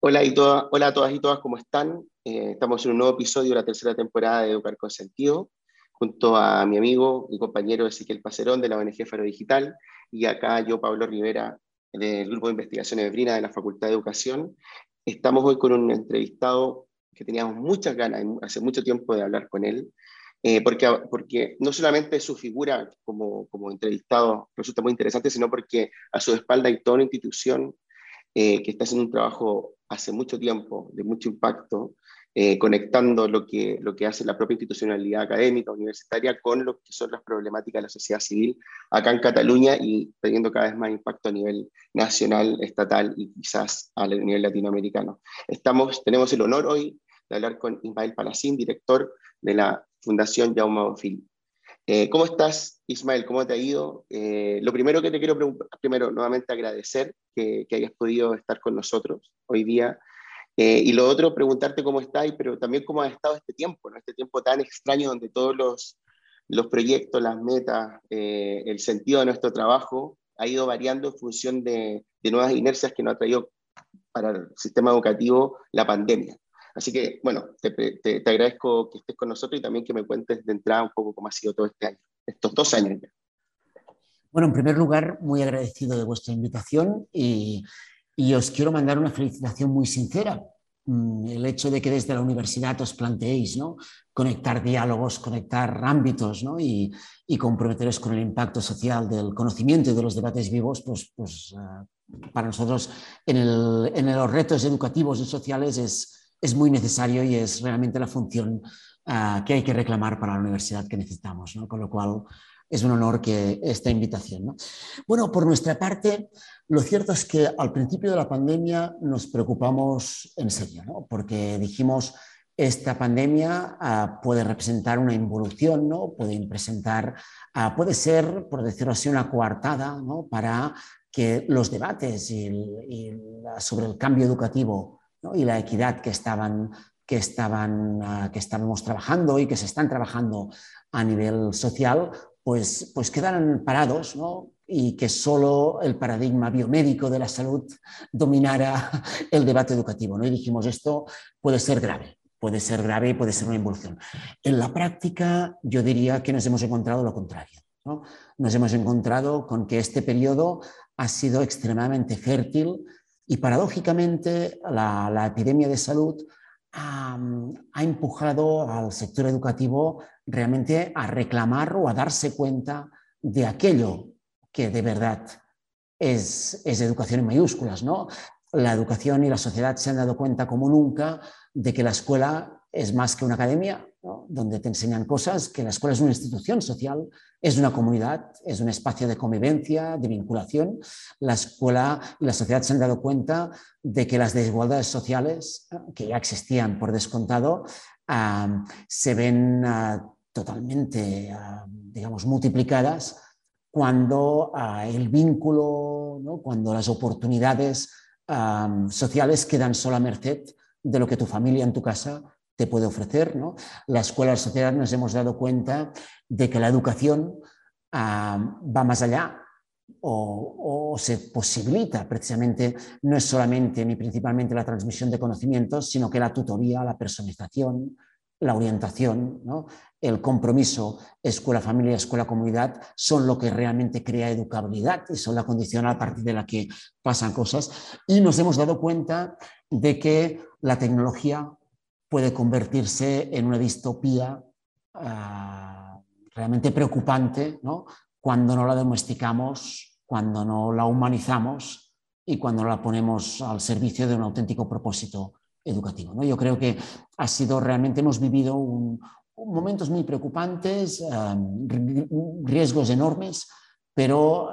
Hola, y hola a todas y todas, ¿cómo están? Eh, estamos en un nuevo episodio de la tercera temporada de Educar con Sentido, junto a mi amigo y compañero Ezequiel Pacerón de la ONG Faro Digital, y acá yo, Pablo Rivera, del Grupo de Investigación Ebrina de la Facultad de Educación. Estamos hoy con un entrevistado que teníamos muchas ganas, hace mucho tiempo de hablar con él, eh, porque, porque no solamente su figura como, como entrevistado resulta muy interesante, sino porque a su espalda hay toda una institución eh, que está haciendo un trabajo hace mucho tiempo, de mucho impacto, eh, conectando lo que, lo que hace la propia institucionalidad académica, universitaria, con lo que son las problemáticas de la sociedad civil acá en Cataluña y teniendo cada vez más impacto a nivel nacional, estatal y quizás a nivel latinoamericano. Estamos, tenemos el honor hoy de hablar con Ismael Palacín, director de la Fundación Jaume Bonfil. Eh, ¿Cómo estás, Ismael? ¿Cómo te ha ido? Eh, lo primero que te quiero preguntar, primero, nuevamente agradecer que, hayas podido estar con nosotros hoy día. Eh, y lo otro, preguntarte cómo estás, pero también cómo ha estado este tiempo, ¿no? este tiempo tan extraño donde todos los, los proyectos, las metas, el sentido de nuestro trabajo ha ido variando en función de, de nuevas inercias que nos ha traído para el sistema educativo la pandemia. Así que, bueno, te, agradezco que estés con nosotros y también que me cuentes de entrada un poco cómo ha sido todo este año, estos dos años ya. Bueno, en primer lugar, muy agradecido de vuestra invitación y, os quiero mandar una felicitación muy sincera. Mm, el hecho de que desde la universidad os planteéis ¿no? conectar diálogos, conectar ámbitos ¿no? y, comprometeros con el impacto social del conocimiento y de los debates vivos, pues, pues ah, para nosotros en, en los retos educativos y sociales es, es muy necesario y es realmente la función ah, que hay que reclamar para la universidad que necesitamos, con lo cual es un honor que esta invitación. Bueno, por nuestra parte, lo cierto es que al principio de la pandemia nos preocupamos en serio, porque dijimos, esta pandemia ah, puede representar una involución, ¿no? puede, presentar, ah, puede ser, por decirlo así, una coartada para que los debates sobre el cambio educativo y la equidad que, estaban, que, estaban, ah, que estábamos trabajando y que se están trabajando a nivel social, pues, pues quedaran parados y que solo el paradigma biomédico de la salud dominara el debate educativo. ¿no? Y dijimos, esto puede ser grave, puede ser grave y puede ser una involución. En la práctica, yo diría que nos hemos encontrado lo contrario. ¿no? Nos hemos encontrado con que este periodo ha sido extremadamente fértil y paradójicamente la, epidemia de salud ha, empujado al sector educativo realmente a reclamar o a darse cuenta de aquello que de verdad es, es educación en mayúsculas. ¿no? La educación y la sociedad se han dado cuenta como nunca de que la escuela es más que una academia, donde te enseñan cosas, que la escuela es una institución social, es una comunidad, es un espacio de convivencia, de vinculación. La escuela y la sociedad se han dado cuenta de que las desigualdades sociales, que ya existían por descontado, se ven ah, totalmente, digamos, multiplicadas cuando ah, el vínculo, cuando las oportunidades sociales quedan solo a merced de lo que tu familia en tu casa te puede ofrecer. ¿no? La escuela la sociedad nos hemos dado cuenta de que la educación ah, va más allá o, se posibilita precisamente, no es solamente ni principalmente la transmisión de conocimientos, sino que la tutoría, la personalización, la orientación, el compromiso escuela-familia, escuela-comunidad son lo que realmente crea educabilidad y son la condición a partir de la que pasan cosas. Y nos hemos dado cuenta de que la tecnología puede convertirse en una distopía ah, realmente preocupante cuando no la domesticamos, cuando no la humanizamos y cuando la ponemos al servicio de un auténtico propósito educativo. ¿no? Yo creo que ha sido realmente, hemos vivido momentos muy preocupantes, riesgos enormes, pero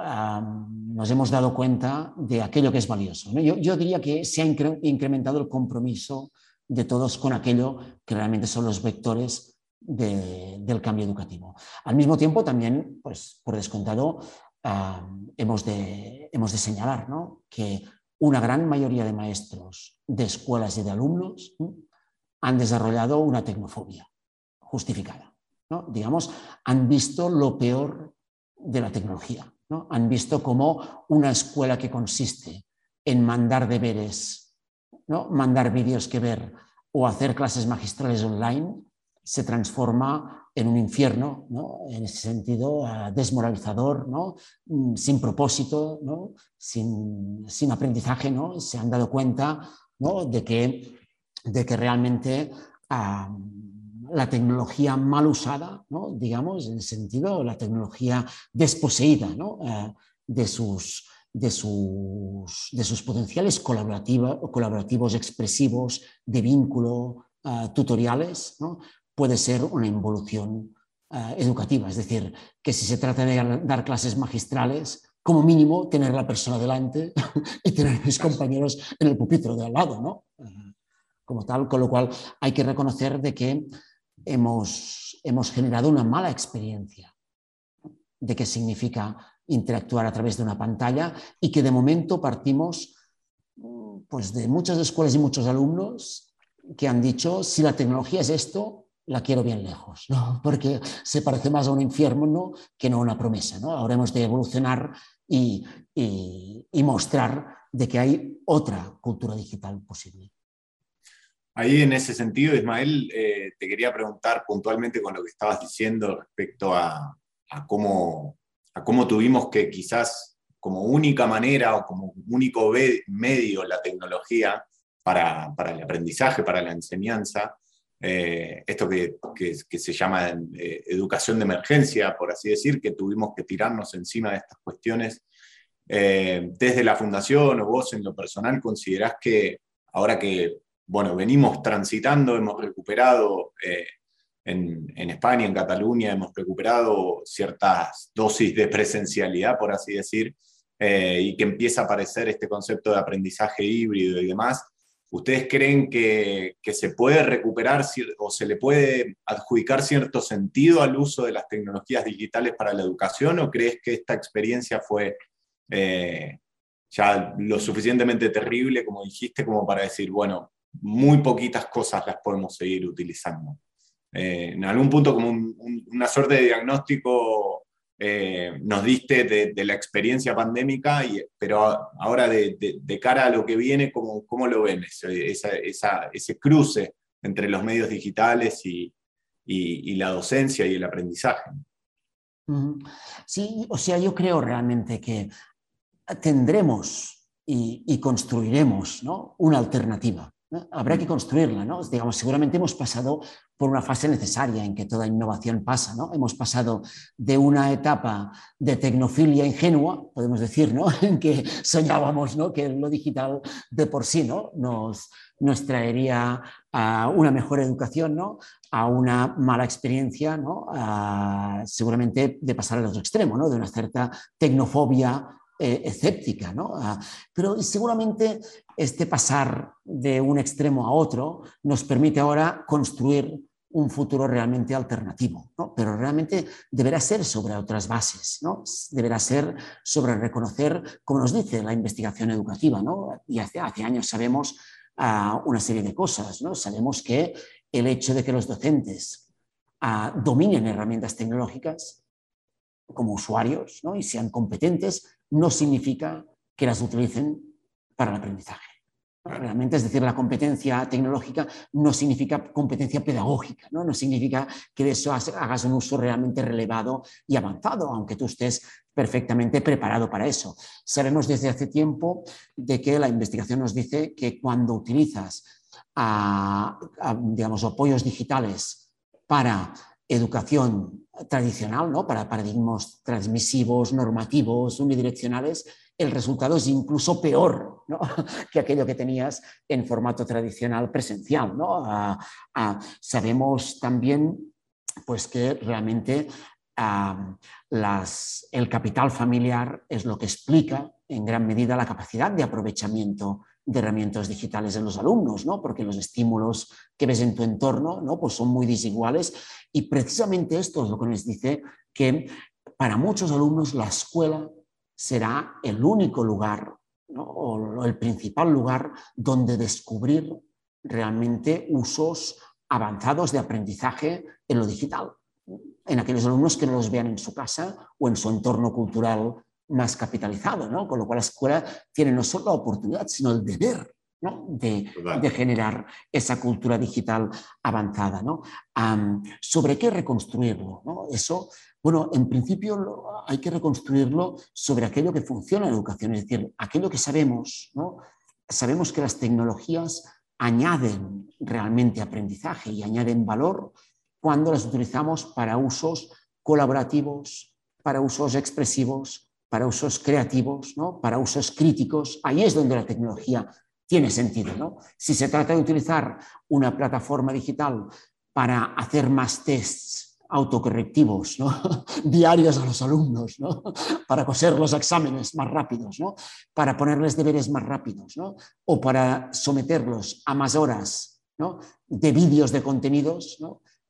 nos hemos dado cuenta de aquello que es valioso. Yo, yo, diría que se ha incrementado el compromiso de todos con aquello que realmente son los vectores del cambio educativo. Al mismo tiempo, también, pues, por descontado, hemos, de, hemos de señalar que una gran mayoría de maestros de escuelas y de alumnos han desarrollado una tecnofobia justificada. ¿no? Digamos, han visto lo peor de la tecnología. ¿no? Han visto como una escuela que consiste en mandar deberes ¿no? mandar vídeos que ver o hacer clases magistrales online se transforma en un infierno, ¿no? en ese sentido desmoralizador, ¿no? Mm, sin propósito, ¿no? sin, sin, aprendizaje, ¿no? se han dado cuenta de, que, de que realmente la tecnología mal usada, digamos, en el sentido, la tecnología desposeída uh, de sus, de sus, de sus potenciales colaborativos, expresivos, de vínculo, uh, tutoriales, ¿no? puede ser una involución uh, educativa. Es decir, que si se trata de dar clases magistrales, como mínimo tener la persona delante y tener a mis compañeros en el pupitre de al lado, ¿no? Como tal, con lo cual hay que reconocer de que hemos, hemos generado una mala experiencia de qué significa interactuar a través de una pantalla y que de momento partimos pues, de muchas escuelas y muchos alumnos que han dicho, si la tecnología es esto, la quiero bien lejos, ¿no? porque se parece más a un infierno que no a una promesa. ¿no? Ahora hemos de evolucionar y, y, y mostrar de que hay otra cultura digital posible. Ahí en ese sentido, Ismael, eh, te quería preguntar puntualmente con lo que estabas diciendo respecto a, a cómo a cómo tuvimos que quizás como única manera o como único medio la tecnología para, el aprendizaje, para la enseñanza, eh, esto que, que, se llama eh, educación de emergencia, por así decir, que tuvimos que tirarnos encima de estas cuestiones. Eh, desde la fundación o vos en lo personal, ¿considerás que ahora que bueno, venimos transitando, hemos recuperado en, España, en Cataluña, hemos recuperado ciertas dosis de presencialidad, por así decir, eh, y que empieza a aparecer este concepto de aprendizaje híbrido y demás. ¿Ustedes creen que, se puede recuperar o se le puede adjudicar cierto sentido al uso de las tecnologías digitales para la educación o crees que esta experiencia fue eh, ya lo suficientemente terrible, como dijiste, como para decir, bueno, muy poquitas cosas las podemos seguir utilizando? Eh, en algún punto como una suerte de diagnóstico eh, nos diste de, la experiencia pandémica, y, pero ahora de, cara a lo que viene, ¿cómo, cómo lo ven ese cruce entre los medios digitales y, la docencia y el aprendizaje? Sí, o sea, yo creo realmente que tendremos y, construiremos una alternativa. Habrá que construirla, ¿no? Digamos, seguramente hemos pasado por una fase necesaria en que toda innovación pasa, ¿no? Hemos pasado de una etapa de tecnofilia ingenua, podemos decir, ¿no? En que soñábamos, ¿no? Que lo digital de por sí, ¿no? Nos, nos traería a una mejor educación, ¿no? A una mala experiencia, ¿no? seguramente de pasar al otro extremo, ¿no? De una cierta tecnofobia eh, escéptica, ¿no? Pero seguramente este pasar de un extremo a otro nos permite ahora construir un futuro realmente alternativo, ¿no? pero realmente deberá ser sobre otras bases, ¿no? deberá ser sobre reconocer, como nos dice la investigación educativa, ¿no? y hace, años sabemos uh, una serie de cosas, sabemos que el hecho de que los docentes uh, dominen herramientas tecnológicas como usuarios y sean competentes no significa que las utilicen para el aprendizaje. Realmente, es decir, la competencia tecnológica no significa competencia pedagógica, no, no significa que de eso hagas un uso realmente relevado y avanzado, aunque tú estés perfectamente preparado para eso. Sabemos desde hace tiempo de que la investigación nos dice que cuando utilizas digamos, apoyos digitales para educación tradicional, ¿no? para paradigmas transmisivos, normativos, unidireccionales, el resultado es incluso peor ¿no? que aquello que tenías en formato tradicional presencial. ¿no? Sabemos también pues, que realmente las, el capital familiar es lo que explica en gran medida la capacidad de aprovechamiento de herramientas digitales en los alumnos, ¿no? porque los estímulos que ves en tu entorno ¿no? pues son muy desiguales y precisamente esto es lo que nos dice que para muchos alumnos la escuela será el único lugar o el principal lugar donde descubrir realmente usos avanzados de aprendizaje en lo digital, en aquellos alumnos que no los vean en su casa o en su entorno cultural más capitalizado, ¿no? Con lo cual la escuela tiene no solo la oportunidad, sino el deber de, generar esa cultura digital avanzada. ¿no? ¿Sobre qué reconstruirlo? Eso, bueno, en principio hay que reconstruirlo sobre aquello que funciona en la educación, es decir, aquello que sabemos, ¿no? sabemos que las tecnologías añaden realmente aprendizaje y añaden valor cuando las utilizamos para usos colaborativos, para usos expresivos, para usos creativos, ¿no? para usos críticos. Ahí es donde la tecnología tiene sentido. ¿no? Si se trata de utilizar una plataforma digital para hacer más tests autocorrectivos diarios a los alumnos, ¿no? para coser los exámenes más rápidos, para ponerles deberes más rápidos, o para someterlos a más horas de vídeos de contenidos,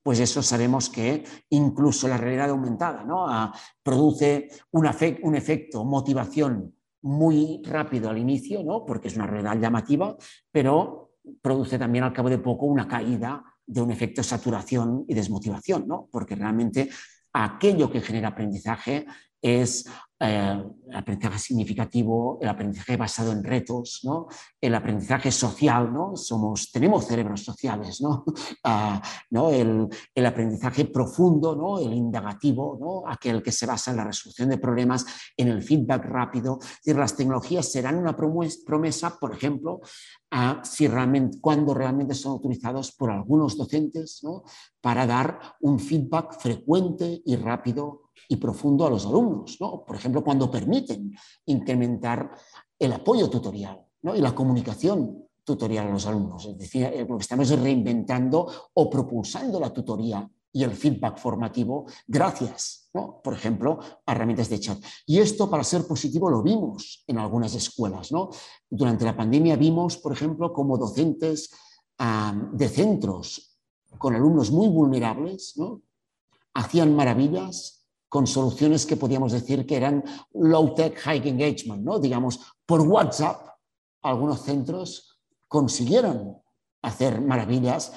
pues eso sabemos que incluso la realidad aumentada. Ah, produce un, un efecto, motivación muy rápido al inicio, porque es una realidad llamativa, pero produce también al cabo de poco una caída de un efecto de saturación y desmotivación, ¿no? porque realmente aquello que genera aprendizaje es eh, el aprendizaje significativo, el aprendizaje basado en retos, ¿no? el aprendizaje social, ¿no? Somos, tenemos cerebros sociales, ¿no? Ah, ¿no? El, aprendizaje profundo, ¿no? el indagativo, ¿no? aquel que se basa en la resolución de problemas, en el feedback rápido. Es las tecnologías serán una promesa, por ejemplo, si realmente, cuando realmente son utilizados por algunos docentes para dar un feedback frecuente y rápido y profundo a los alumnos, ¿no? por ejemplo, cuando permiten incrementar el apoyo tutorial ¿no? y la comunicación tutorial a los alumnos. Es decir, eh, lo que estamos reinventando o propulsando la tutoría y el feedback formativo gracias, ¿no? por ejemplo, a herramientas de chat. Y esto, para ser positivo, lo vimos en algunas escuelas. ¿no? Durante la pandemia vimos, por ejemplo, como docentes de centros con alumnos muy vulnerables ¿no? hacían maravillas con soluciones que podíamos decir que eran low-tech, high engagement, ¿no? Digamos, por WhatsApp, algunos centros consiguieron hacer maravillas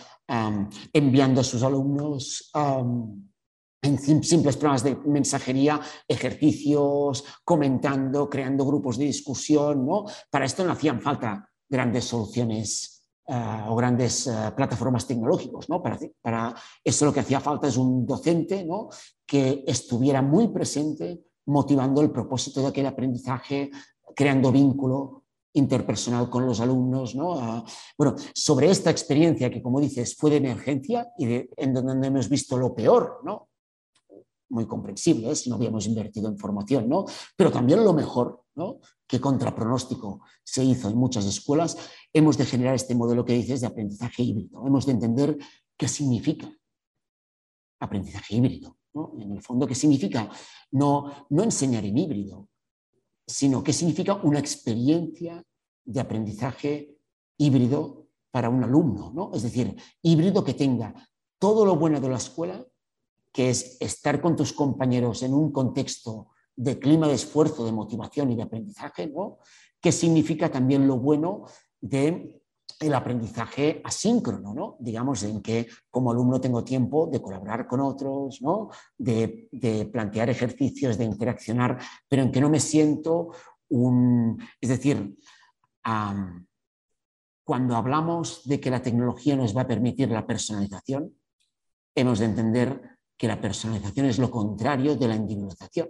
enviando a sus alumnos en simples programas de mensajería, ejercicios, comentando, creando grupos de discusión. ¿no? Para esto no hacían falta grandes soluciones eh, o grandes eh, plataformas tecnológicos. ¿no? Para, eso lo que hacía falta es un docente ¿no? que estuviera muy presente motivando el propósito de aquel aprendizaje, creando vínculo interpersonal con los alumnos. ¿no? bueno, sobre esta experiencia que, como dices, fue de emergencia y en donde hemos visto lo peor, ¿no? muy comprensible ¿eh? si no habíamos invertido en formación, ¿no? pero también lo mejor, ¿no? que contra pronóstico se hizo en muchas escuelas, hemos de generar este modelo que dices de aprendizaje híbrido. Hemos de entender qué significa aprendizaje híbrido. En el fondo, qué significa no, no enseñar en híbrido, sino qué significa una experiencia de aprendizaje híbrido para un alumno. ¿no? Es decir, híbrido que tenga todo lo bueno de la escuela, que es estar con tus compañeros en un contexto de clima de esfuerzo, de motivación y de aprendizaje, ¿no? que significa también lo bueno de el aprendizaje asíncrono, ¿no? digamos, en que como alumno tengo tiempo de colaborar con otros, ¿no? de, plantear ejercicios, de interaccionar, pero en que no me siento un... Es decir, cuando hablamos de que la tecnología nos va a permitir la personalización, hemos de entender que la personalización es lo contrario de la individualización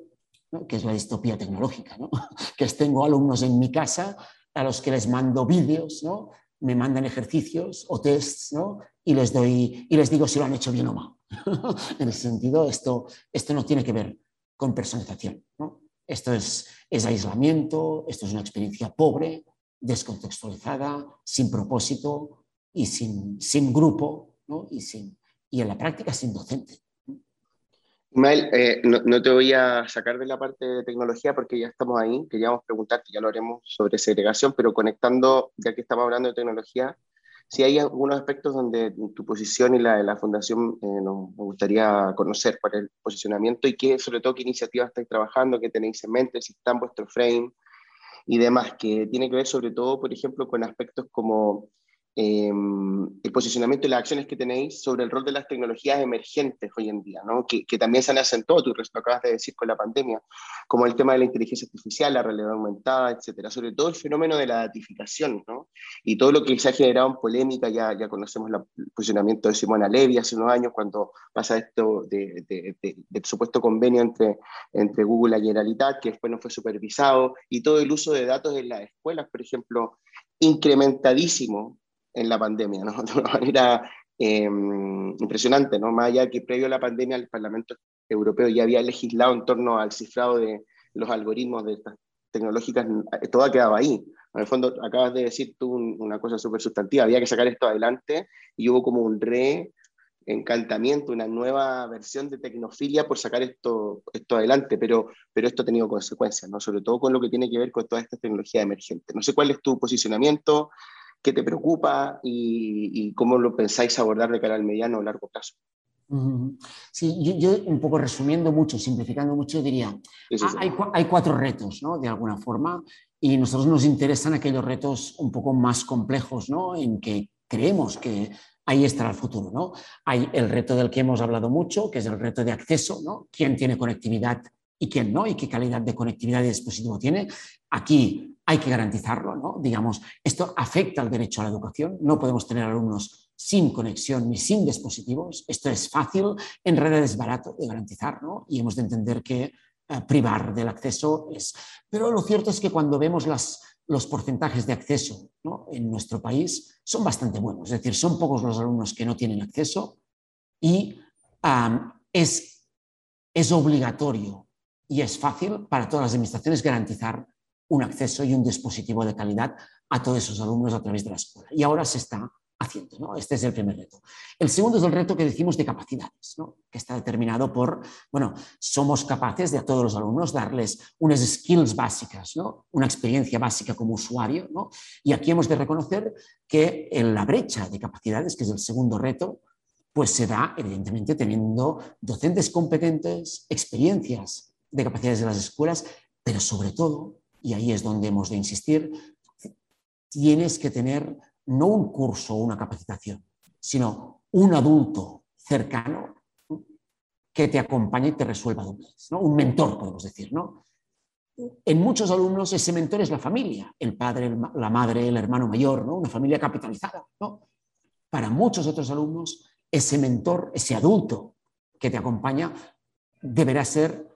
que es la distopía tecnológica, ¿no? que tengo alumnos en mi casa a los que les mando vídeos, ¿no? me mandan ejercicios o tests ¿no? y, les doy, y les digo si lo han hecho bien o mal. en ese sentido, esto, esto no tiene que ver con personalización. ¿no? Esto es, es aislamiento, esto es una experiencia pobre, descontextualizada, sin propósito y sin, sin grupo ¿no? y, sin, y en la práctica sin docente. Ismael, eh, no, te voy a sacar de la parte de tecnología porque ya estamos ahí. Queríamos preguntarte, ya lo haremos sobre segregación, pero conectando, ya que estamos hablando de tecnología, si hay algunos aspectos donde tu posición y la de la Fundación eh, nos, gustaría conocer para el posicionamiento y qué, sobre todo, qué iniciativas estáis trabajando, qué tenéis en mente, si está en vuestro frame y demás, que tiene que ver sobre todo, por ejemplo, con aspectos como Em, el posicionamiento y las acciones que tenéis sobre el rol de las tecnologías emergentes hoy en día, ¿no? que, que, también se han acentuado, tú lo acabas de decir con la pandemia, como el tema de la inteligencia artificial, la realidad aumentada, etcétera, sobre todo el fenómeno de la datificación, ¿no? y todo lo que se ha generado en polémica, ya, ya conocemos el posicionamiento de Simona Levy hace unos años cuando pasa esto de, de, de, del supuesto convenio entre, entre Google y la Generalitat, que después no fue supervisado, y todo el uso de datos en las escuelas, por ejemplo, incrementadísimo en la pandemia, ¿no? De una manera eh, impresionante, ¿no? Más allá que previo a la pandemia el Parlamento Europeo ya había legislado en torno al cifrado de los algoritmos de estas tecnológicas, todo quedaba ahí. En el fondo, acabas de decir tú una cosa súper sustantiva, había que sacar esto adelante y hubo como un re encantamiento, una nueva versión de tecnofilia por sacar esto, esto adelante, pero, pero esto ha tenido consecuencias, ¿no? sobre todo con lo que tiene que ver con toda esta tecnología emergente. No sé cuál es tu posicionamiento, qué te preocupa y, cómo lo pensáis abordar de cara al mediano o largo plazo. Sí, yo, un poco resumiendo mucho, simplificando mucho, diría, Hay, hay, cuatro retos, ¿no? De alguna forma, y nosotros nos interesan aquellos retos un poco más complejos, ¿no? En que creemos que ahí estará el futuro, ¿no? Hay el reto del que hemos hablado mucho, que es el reto de acceso, ¿no? ¿Quién tiene conectividad y quién no? ¿Y qué calidad de conectividad y dispositivo tiene? Aquí hay que garantizarlo, ¿no? Digamos, esto afecta al derecho a la educación, no podemos tener alumnos sin conexión ni sin dispositivos, esto es fácil, en redes es barato de garantizar, ¿no? Y hemos de entender que eh, privar del acceso es... Pero lo cierto es que cuando vemos las, los porcentajes de acceso ¿no? en nuestro país son bastante buenos, es decir, son pocos los alumnos que no tienen acceso y es, es obligatorio y es fácil para todas las administraciones garantizar un acceso y un dispositivo de calidad a todos esos alumnos a través de la escuela. Y ahora se está haciendo, ¿no? Este es el primer reto. El segundo es el reto que decimos de capacidades, ¿no? que está determinado por, bueno, somos capaces de a todos los alumnos darles unas skills básicas, ¿no? una experiencia básica como usuario, ¿no? y aquí hemos de reconocer que en la brecha de capacidades, que es el segundo reto, pues se da evidentemente teniendo docentes competentes, experiencias de capacidades de las escuelas, pero sobre todo y ahí es donde hemos de insistir, tienes que tener no un curso o una capacitación, sino un adulto cercano que te acompañe y te resuelva dudas, ¿no? un mentor, podemos decir. ¿no? En muchos alumnos ese mentor es la familia, el padre, la madre, el hermano mayor, ¿no? una familia capitalizada. ¿no? Para muchos otros alumnos, ese mentor, ese adulto que te acompaña, deberá ser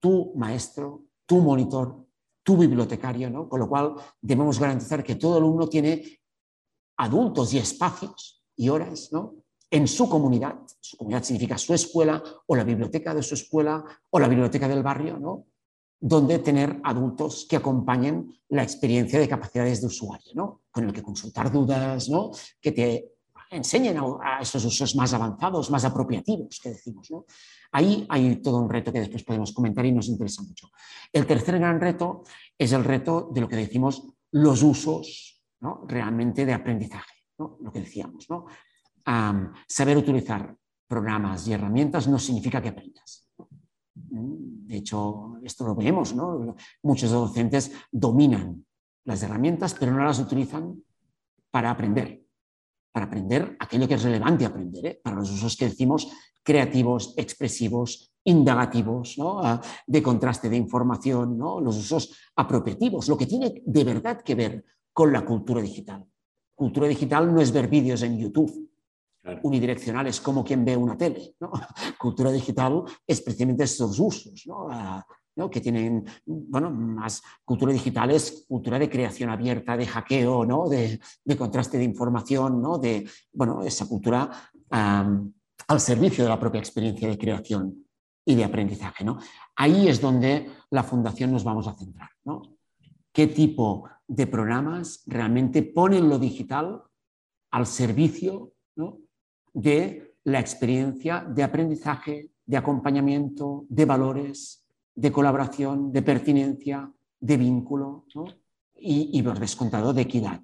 tu maestro, tu monitor, tu bibliotecario, ¿no? Con lo cual debemos garantizar que todo alumno tiene adultos y espacios y horas, ¿no? En su comunidad, su comunidad significa su escuela o la biblioteca de su escuela o la biblioteca del barrio, ¿no? Donde tener adultos que acompañen la experiencia de capacidades de usuario, ¿no? Con el que consultar dudas, ¿no? Que te enseñen a, esos usos más avanzados, más apropiativos, que decimos. ¿no? Ahí hay todo un reto que después podemos comentar y nos interesa mucho. El tercer gran reto es el reto de lo que decimos los usos ¿no? realmente de aprendizaje, ¿no? lo que decíamos. ¿no? saber utilizar programas y herramientas no significa que aprendas. De hecho, esto lo vemos, ¿no? Muchos docentes dominan las herramientas, pero no las utilizan para aprender para aprender aquello que es relevante aprender, ¿eh? para los usos que decimos creativos, expresivos, indagativos, ah, de contraste de información, ¿no? los usos apropiativos, lo que tiene de verdad que ver con la cultura digital. Cultura digital no es ver vídeos en YouTube, unidireccionales como quien ve una tele. Cultura digital es precisamente estos usos, ¿no? Que tienen bueno, más cultura digital, es cultura de creación abierta, de hackeo, ¿no? de, contraste de información, ¿no? de bueno, esa cultura al servicio de la propia experiencia de creación y de aprendizaje. ¿no? Ahí es donde la Fundación nos vamos a centrar. ¿no? ¿Qué tipo de programas realmente ponen lo digital al servicio de la experiencia de aprendizaje, de acompañamiento, de valores, de colaboración, de pertinencia, de vínculo y, por descontado, de equidad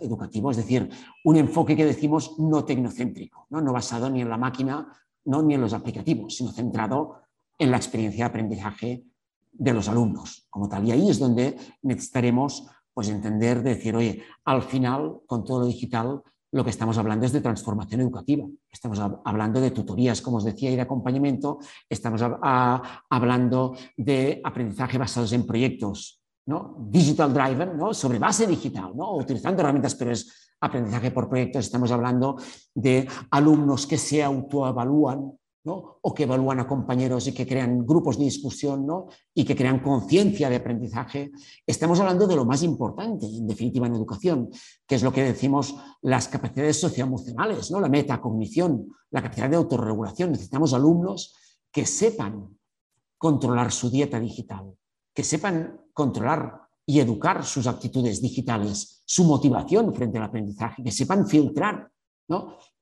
educativo, es decir, un enfoque que decimos no tecnocéntrico, no, basado ni en la máquina no, ni en los aplicativos, sino centrado en la experiencia de aprendizaje de los alumnos como tal. Y ahí es donde necesitaremos pues, entender, decir, oye, al final, con todo lo digital, lo que estamos hablando es de transformación educativa. Estamos hablando de tutorías, como os decía, y de acompañamiento. Estamos hablando de aprendizaje basados en proyectos, ¿no? Digital driver, ¿no? Sobre base digital, ¿no? Utilizando herramientas, pero es aprendizaje por proyectos. Estamos hablando de alumnos que se autoevalúan o que evalúan a compañeros y que crean grupos de discusión ¿no? y que crean conciencia de aprendizaje. Estamos hablando de lo más importante, en definitiva, en educación, que es lo que decimos las capacidades socioemocionales, ¿no? la metacognición, la capacidad de autorregulación. Necesitamos alumnos que sepan controlar su dieta digital, que sepan controlar y educar sus actitudes digitales, su motivación frente al aprendizaje, que sepan filtrar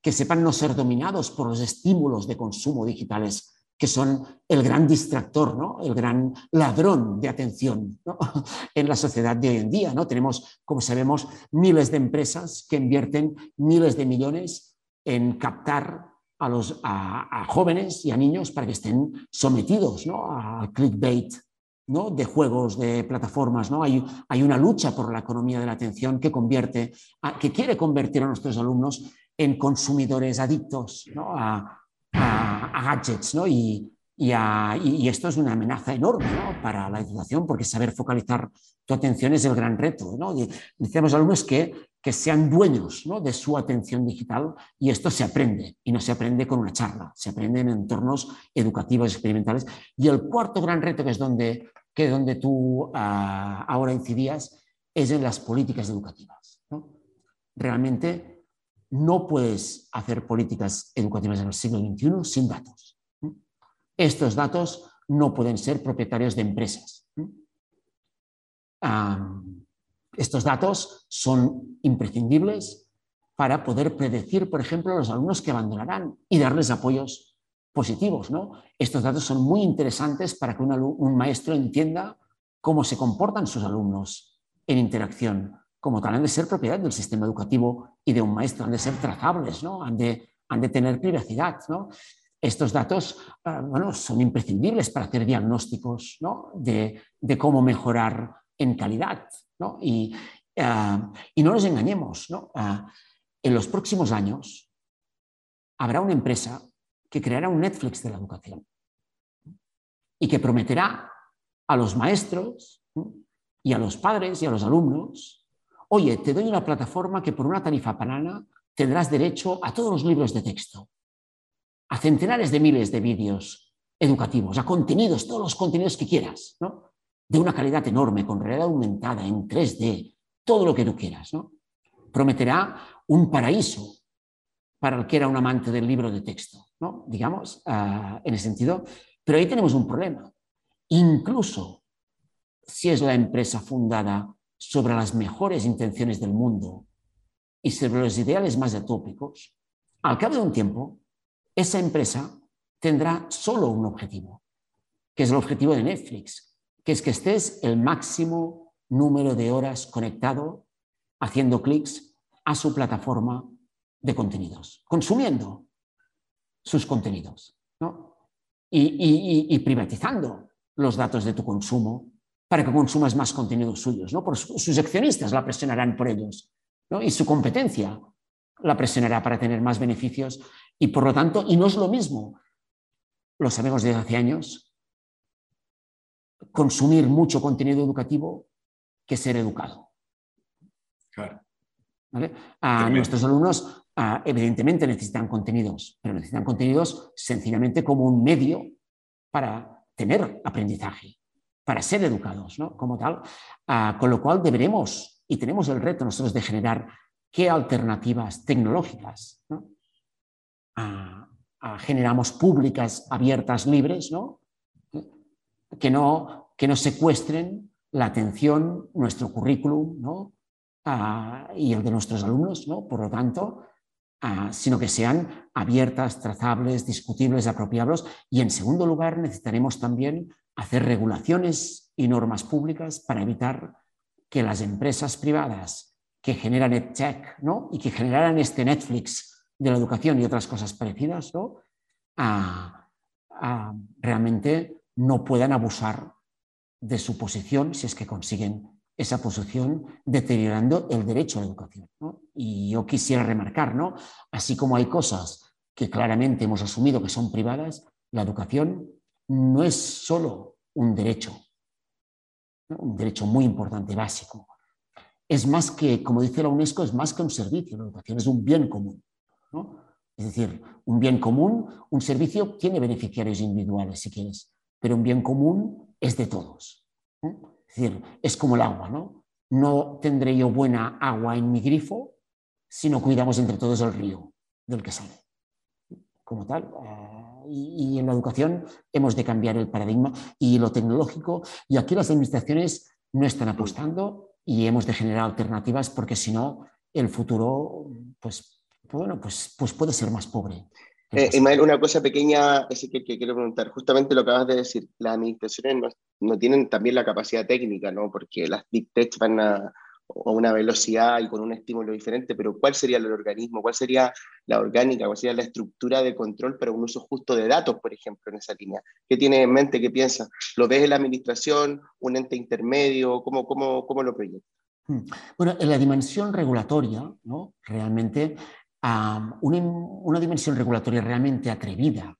que sepan no ser dominados por los estímulos de consumo digitales que son el gran distractor, ¿no? el gran ladrón de atención en la sociedad de hoy en día. ¿no? Tenemos, como sabemos, miles de empresas que invierten miles de millones en captar a, los, a, jóvenes y a niños para que estén sometidos ¿no? al clickbait ¿no? de juegos, de plataformas. ¿no? Hay, hay, una lucha por la economía de la atención que, convierte, que quiere convertir a nuestros alumnos en consumidores adictos a, gadgets. Y, esto es una amenaza enorme para la educación porque saber focalizar tu atención es el gran reto. ¿no? Necesitamos alumnos que, que sean dueños de su atención digital y esto se aprende y no se aprende con una charla, se aprende en entornos educativos experimentales. Y el cuarto gran reto, que es donde, que donde tú ah, ahora incidías, es en las políticas educativas. Realmente no puedes hacer políticas educativas en el siglo XXI sin datos. Estos datos no pueden ser propietarios de empresas. estos datos son imprescindibles para poder predecir, por ejemplo, a los alumnos que abandonarán y darles apoyos positivos. Estos datos son muy interesantes para que un maestro entienda cómo se comportan sus alumnos en interacción como tal, han de ser propiedad del sistema educativo y de un maestro, han de ser trazables, ¿no? han, de, tener privacidad. ¿no? Estos datos ah, bueno, son imprescindibles para hacer diagnósticos ¿no? De, cómo mejorar en calidad. ¿no? Y, ah, no nos engañemos, ¿no? Ah, en los próximos años habrá una empresa que creará un Netflix de la educación y que prometerá a los maestros y a los padres y a los alumnos oye, te doy una plataforma que por una tarifa banana tendrás derecho a todos los libros de texto, a centenares de miles de vídeos educativos, a contenidos, todos los contenidos que quieras, ¿no? de una calidad enorme, con realidad aumentada, en 3D, todo lo que tú quieras. ¿no? Prometerá un paraíso para el que era un amante del libro de texto, ¿no? digamos, uh, en ese sentido. Pero ahí tenemos un problema. Incluso si es la empresa fundada sobre las mejores intenciones del mundo y sobre los ideales más atópicos, al cabo de un tiempo, esa empresa tendrá solo un objetivo, que es el objetivo de Netflix, que es que estés el máximo número de horas conectado, haciendo clics a su plataforma de contenidos, consumiendo sus contenidos y privatizando los datos de tu consumo para que consumas más contenidos suyos. ¿no? Por sus accionistas la presionarán por ellos y su competencia la presionará para tener más beneficios y por lo tanto, y no es lo mismo, lo sabemos desde hace años, consumir mucho contenido educativo que ser educado. A nuestros alumnos evidentemente necesitan contenidos, pero necesitan contenidos sencillamente como un medio para tener aprendizaje para ser educados ¿no? como tal, ah, con lo cual deberemos y tenemos el reto nosotros de generar qué alternativas tecnológicas ah, ah, generamos públicas, abiertas, libres, ¿no? Que, no, que no secuestren la atención, nuestro currículum ¿no? y el de nuestros alumnos, ¿no? por lo tanto, sino que sean abiertas, trazables, discutibles, apropiables. Y en segundo lugar, necesitaremos también hacer regulaciones y normas públicas para evitar que las empresas privadas que generan EdTech ¿no? y que generaran este Netflix de la educación y otras cosas parecidas, ¿no? realmente no puedan abusar de su posición si es que consiguen esa posición deteriorando el derecho a la educación. Y yo quisiera remarcar, ¿no? Así como hay cosas que claramente hemos asumido que son privadas, la educación no es solo un derecho, un derecho muy importante, básico. Es más que, como dice la UNESCO, es más que un servicio, la educación es un bien común. Es decir, un bien común, un servicio tiene beneficiarios individuales, si quieres, pero un bien común es de todos. Es decir, es como el agua, ¿no? No tendré yo buena agua en mi grifo si no cuidamos entre todos el río del que sale. Como tal. Eh, y, en la educación hemos de cambiar el paradigma y lo tecnológico. Y aquí las administraciones no están apostando y hemos de generar alternativas porque si no, el futuro, pues, bueno, pues, pues puede ser más pobre. Eh, Ismael, una cosa pequeña ese que, quiero preguntar. Justamente lo que acabas de decir, las administraciones no, tienen también la capacidad técnica, ¿no? Porque las big tech van a, una velocidad y con un estímulo diferente, pero ¿cuál sería el organismo? ¿Cuál sería la orgánica? ¿Cuál sería la estructura de control para un uso justo de datos, por ejemplo, en esa línea? ¿Qué tiene en mente? ¿Qué piensa? ¿Lo ves en la administración? ¿Un ente intermedio? ¿Cómo, cómo, cómo lo proyectas? Hmm. Bueno, en la dimensión regulatoria, ¿no? realmente una, dimensión regulatoria realmente atrevida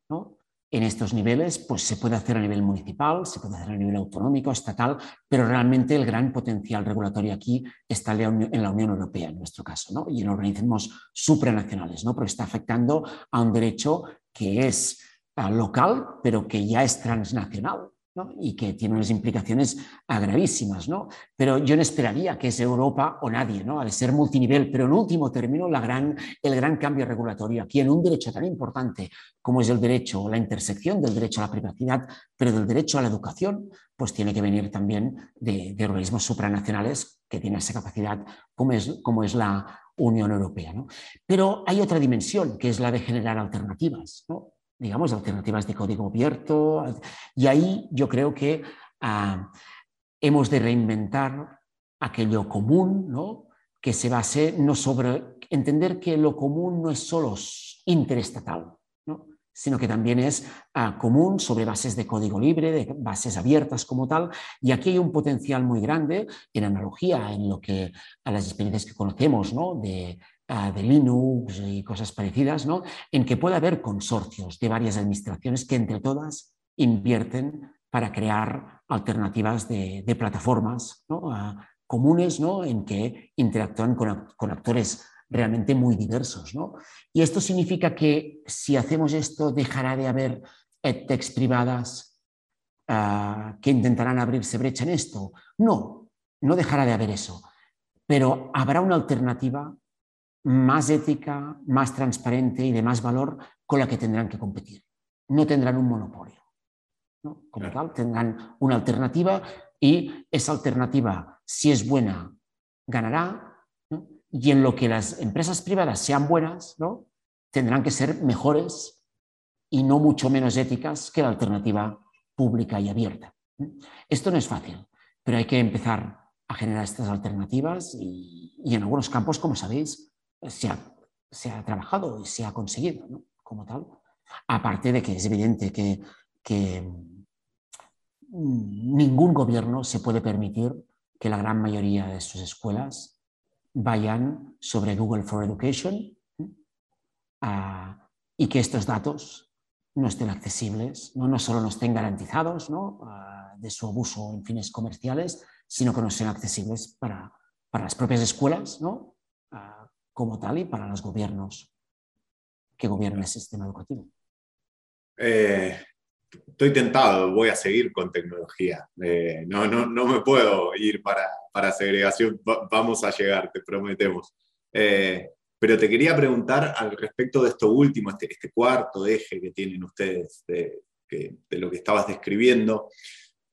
en estos niveles, pues se puede hacer a nivel municipal, se puede hacer a nivel autonómico, estatal, pero realmente el gran potencial regulatorio aquí está en la Unión Europea, en nuestro caso, y en organismos supranacionales, ¿no? porque está afectando a un derecho que es ah, local, pero que ya es transnacional y que tiene unas implicaciones gravísimas. ¿no? Pero yo no esperaría que es Europa o nadie, ¿no? al ser multinivel, pero en último término la gran, el gran cambio regulatorio aquí en un derecho tan importante como es el derecho, la intersección del derecho a la privacidad, pero del derecho a la educación, pues tiene que venir también de, organismos supranacionales que tienen esa capacidad como es, como es la Unión Europea. ¿no? Pero hay otra dimensión, que es la de generar alternativas. ¿no? Digamos, alternativas de código abierto. Y ahí yo creo que ah, hemos de reinventar aquello común, ¿no? que se base no sobre entender que lo común no es solo interestatal, ¿no? sino que también es ah, común sobre bases de código libre, de bases abiertas como tal. Y aquí hay un potencial muy grande en analogía en lo que a las experiencias que conocemos ¿no? de de Linux y cosas parecidas, ¿no? en que puede haber consorcios de varias administraciones que entre todas invierten para crear alternativas de, plataformas comunes ¿no? en que interactúan con, actores realmente muy diversos. Y esto significa que si hacemos esto dejará de haber edtechs privadas ah, que intentarán abrirse brecha en esto. No, no dejará de haber eso, pero habrá una alternativa más ética, más transparente y de más valor con la que tendrán que competir. No tendrán un monopolio. Como tal, tendrán una alternativa y esa alternativa, si es buena, ganará. Y en lo que las empresas privadas sean buenas, ¿no? tendrán que ser mejores y no mucho menos éticas que la alternativa pública y abierta. Esto no es fácil, pero hay que empezar a generar estas alternativas y, y en algunos campos, como sabéis, se ha, trabajado y se ha conseguido como tal. Aparte de que es evidente que, mm, ningún gobierno se puede permitir que la gran mayoría de sus escuelas vayan sobre Google for Education y que estos datos no estén accesibles, no, no solo no estén garantizados de su abuso en fines comerciales, sino que no sean accesibles para, para las propias escuelas ¿no? Como tal y para los gobiernos que gobiernan el sistema educativo? Eh, estoy tentado, voy a seguir con tecnología. Eh, no, no, no, me puedo ir para, para segregación, vamos a llegar, te prometemos. Eh, pero te quería preguntar al respecto de esto último, este, este cuarto eje que tienen ustedes de, lo que estabas describiendo,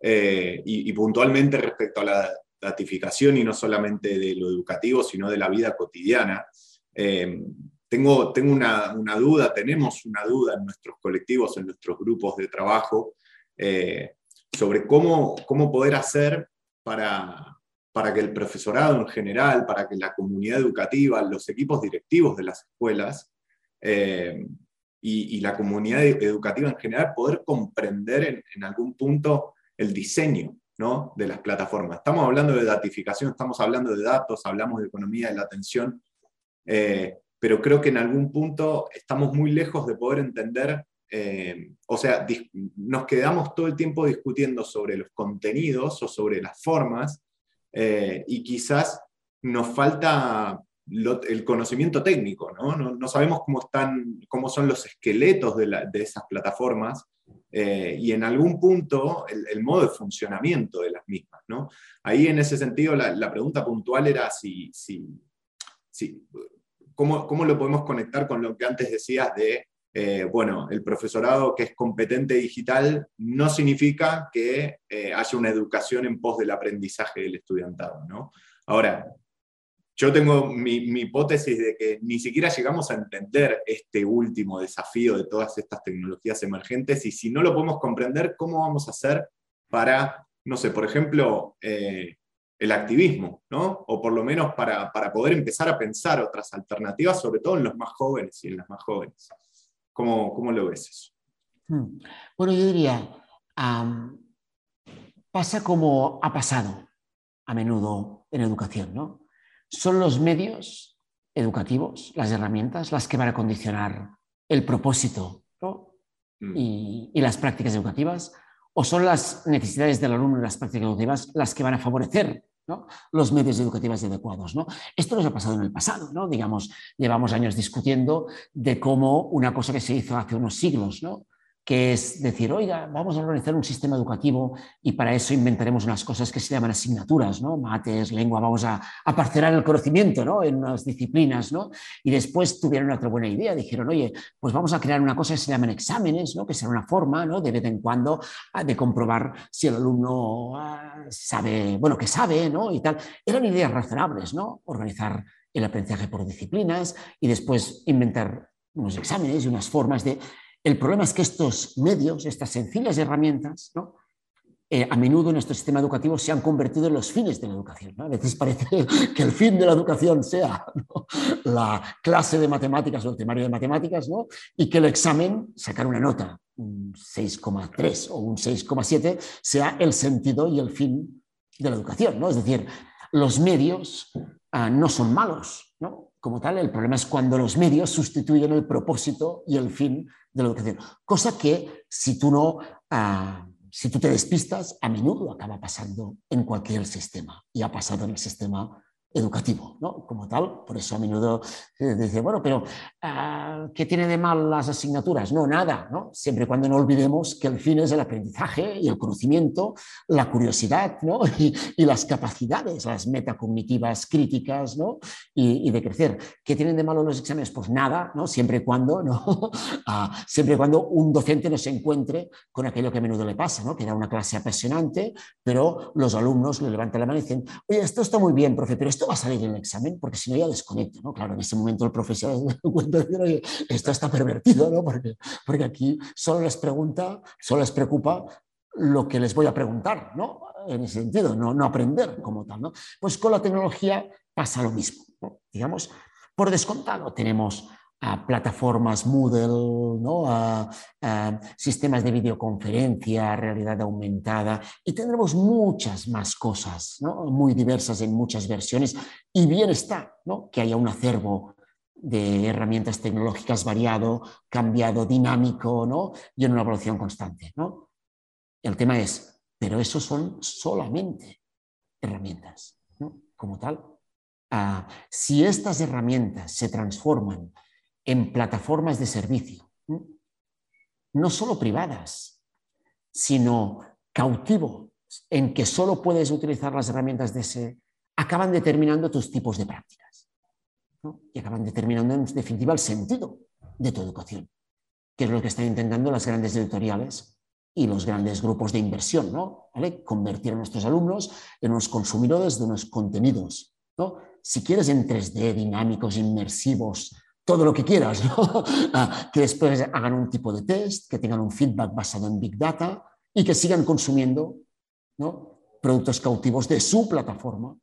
y, puntualmente respecto a la y no solamente de lo educativo, sino de la vida cotidiana. Eh, tengo, tengo una, duda, tenemos una duda en nuestros colectivos, en nuestros grupos de trabajo, eh, sobre cómo, cómo poder hacer para, para que el profesorado en general, para que la comunidad educativa, los equipos directivos de las escuelas eh, y, la comunidad educativa en general, poder comprender en, en algún punto el diseño de las plataformas. Estamos hablando de datificación, estamos hablando de datos, hablamos de economía de la atención, Eh, pero creo que en algún punto estamos muy lejos de poder entender, eh, o sea, nos quedamos todo el tiempo discutiendo sobre los contenidos o sobre las formas, eh, y quizás nos falta el conocimiento técnico, ¿no? ¿no? sabemos cómo, están, cómo son los esqueletos de, de esas plataformas eh, y en algún punto el, modo de funcionamiento de las mismas. ¿no? Ahí en ese sentido la, pregunta puntual era si, si, si cómo, cómo, lo podemos conectar con lo que antes decías de, eh, bueno, el profesorado que es competente digital no significa que eh, haya una educación en pos del aprendizaje del estudiantado. ¿no? Ahora, yo tengo mi, hipótesis de que ni siquiera llegamos a entender este último desafío de todas estas tecnologías emergentes y si no lo podemos comprender, ¿cómo vamos a hacer para, no sé, por ejemplo, eh, el activismo, ¿no? O por lo menos para, poder empezar a pensar otras alternativas, sobre todo en los más jóvenes y en las más jóvenes. ¿Cómo, cómo lo ves eso? Hmm. Bueno, yo diría, pasa como ha pasado a menudo en educación, ¿no? ¿Son los medios educativos, las herramientas, las que van a condicionar el propósito mm. y, las prácticas educativas? ¿O son las necesidades del alumno y las prácticas educativas las que van a favorecer los medios educativos adecuados. ¿no? Esto nos ha pasado en el pasado, ¿no? digamos, llevamos años discutiendo de cómo una cosa que se hizo hace unos siglos, ¿no? Que es decir, oiga, vamos a organizar un sistema educativo y para eso inventaremos unas cosas que se llaman asignaturas, ¿no? Mates, lengua, vamos a, a parcelar el conocimiento, ¿no? En unas disciplinas, ¿no? Y después tuvieron otra buena idea, dijeron, oye, pues vamos a crear una cosa que se llaman exámenes, ¿no? Que será una forma, ¿no? De vez en cuando ah, de comprobar si el alumno ah, sabe, bueno, que sabe, ¿no? Y tal. Eran ideas razonables, ¿no? Organizar el aprendizaje por disciplinas y después inventar unos exámenes y unas formas de el problema es que estos medios, estas sencillas herramientas, eh, a menudo en nuestro sistema educativo se han convertido en los fines de la educación. A veces parece que el fin de la educación sea la clase de matemáticas o el temario de matemáticas y que el examen, sacar una nota, un 6,3 o un 6,7, sea el sentido y el fin de la educación. ¿no? Es decir, los medios ah, no son malos, ¿no? Como tal, el problema es cuando los medios sustituyen el propósito y el fin de la educación. Cosa que si tú no, ah, si tú te despistas, a menudo acaba pasando en cualquier sistema y ha pasado en el sistema educativo, ¿no? Como tal, por eso a menudo se dice, bueno, pero ah, ¿qué tiene de mal las asignaturas? No, nada, ¿no? Siempre y cuando no olvidemos que el fin es el aprendizaje y el conocimiento, la curiosidad, ¿no? Y, las capacidades, las metacognitivas críticas, ¿no? Y, de crecer. ¿Qué tienen de malo los exámenes? Pues nada, ¿no? Siempre y cuando, ¿no? Ah, siempre y cuando un docente no se encuentre con aquello que a menudo le pasa, ¿no? Que da una clase apasionante, pero los alumnos le levantan la mano y dicen, oye, esto está muy bien, profe, pero esto va a salir en el examen, porque si no ya desconecta, ¿no? Claro, en ese momento el profesor se da cuenta de esto está pervertido, ¿no? Porque, porque aquí solo les pregunta, solo les preocupa lo que les voy a preguntar, ¿no? En ese sentido, no, no aprender como tal. Pues con la tecnología pasa lo mismo, Digamos, por descontado tenemos a plataformas Moodle, ¿no? a, sistemas de videoconferencia, realidad aumentada, y tendremos muchas más cosas, ¿no? muy diversas en muchas versiones, y bien está ¿no? que haya un acervo de herramientas tecnológicas variado, cambiado, dinámico, ¿no? y en una evolución constante. ¿no? El tema es, pero eso son solamente herramientas, ¿no? como tal. Ah, si estas herramientas se transforman en plataformas de servicio, no solo privadas, sino cautivos, en que solo puedes utilizar las herramientas de ese, acaban determinando tus tipos de prácticas. Y acaban determinando, en definitiva, el sentido de tu educación, que es lo que están intentando las grandes editoriales y los grandes grupos de inversión, ¿no? Convertir a nuestros alumnos en unos consumidores de unos contenidos, ¿no? Si quieres en 3D, dinámicos, inmersivos, todo lo que quieras, ah, que después hagan un tipo de test, que tengan un feedback basado en Big Data y que sigan consumiendo productos cautivos de su plataforma,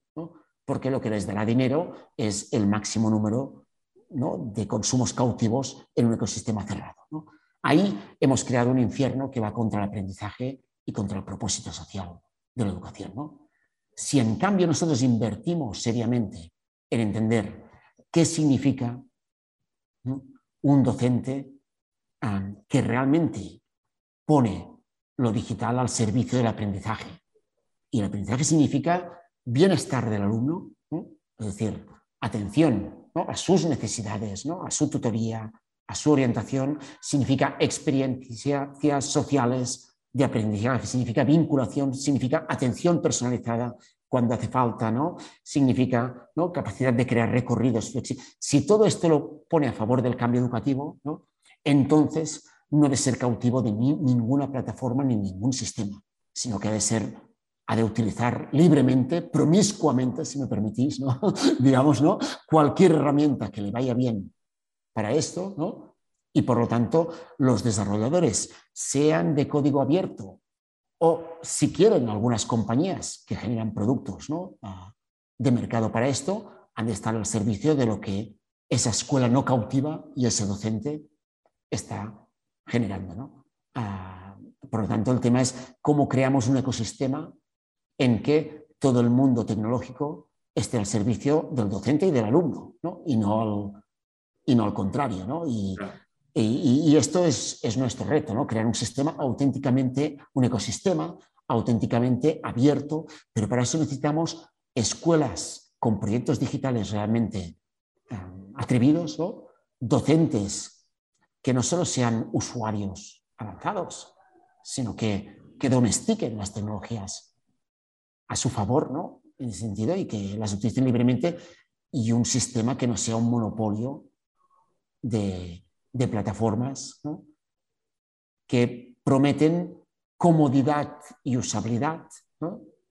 porque lo que les dará dinero es el máximo número de consumos cautivos en un ecosistema cerrado. Ahí hemos creado un infierno que va contra el aprendizaje y contra el propósito social de la educación. Si en cambio nosotros invertimos seriamente en entender qué significa un docente ah, que realmente pone lo digital al servicio del aprendizaje. Y el aprendizaje significa bienestar del alumno, es decir, atención a sus necesidades, a su tutoría, a su orientación, significa experiencias sociales de aprendizaje, significa vinculación, significa atención personalizada cuando hace falta, ¿no? significa ¿no? capacidad de crear recorridos flexibles. Si todo esto lo pone a favor del cambio educativo, entonces no debe ser cautivo de ninguna plataforma ni ningún sistema, sino que debe ser ha de utilizar libremente, promiscuamente, si me permitís, ¿no? digamos, ¿no? cualquier herramienta que le vaya bien para esto, ¿no? y por lo tanto los desarrolladores, sean de código abierto o si quieren algunas compañías que generan productos ¿no? Ah, de mercado para esto, han de estar al servicio de lo que esa escuela no cautiva y ese docente está generando. ¿no? Ah, por lo tanto, el tema es cómo creamos un ecosistema en que todo el mundo tecnológico esté al servicio del docente y del alumno, ¿no? y, no al, y no al contrario. ¿no? Y, y, esto es, es, nuestro reto, ¿no? crear un sistema auténticamente, un ecosistema auténticamente abierto, pero para eso necesitamos escuelas con proyectos digitales realmente eh, atrevidos, ¿no? docentes que no solo sean usuarios avanzados, sino que, que domestiquen las tecnologías a su favor, ¿no? En ese sentido, y que las utilicen libremente y un sistema que no sea un monopolio de, de plataformas que prometen comodidad y usabilidad.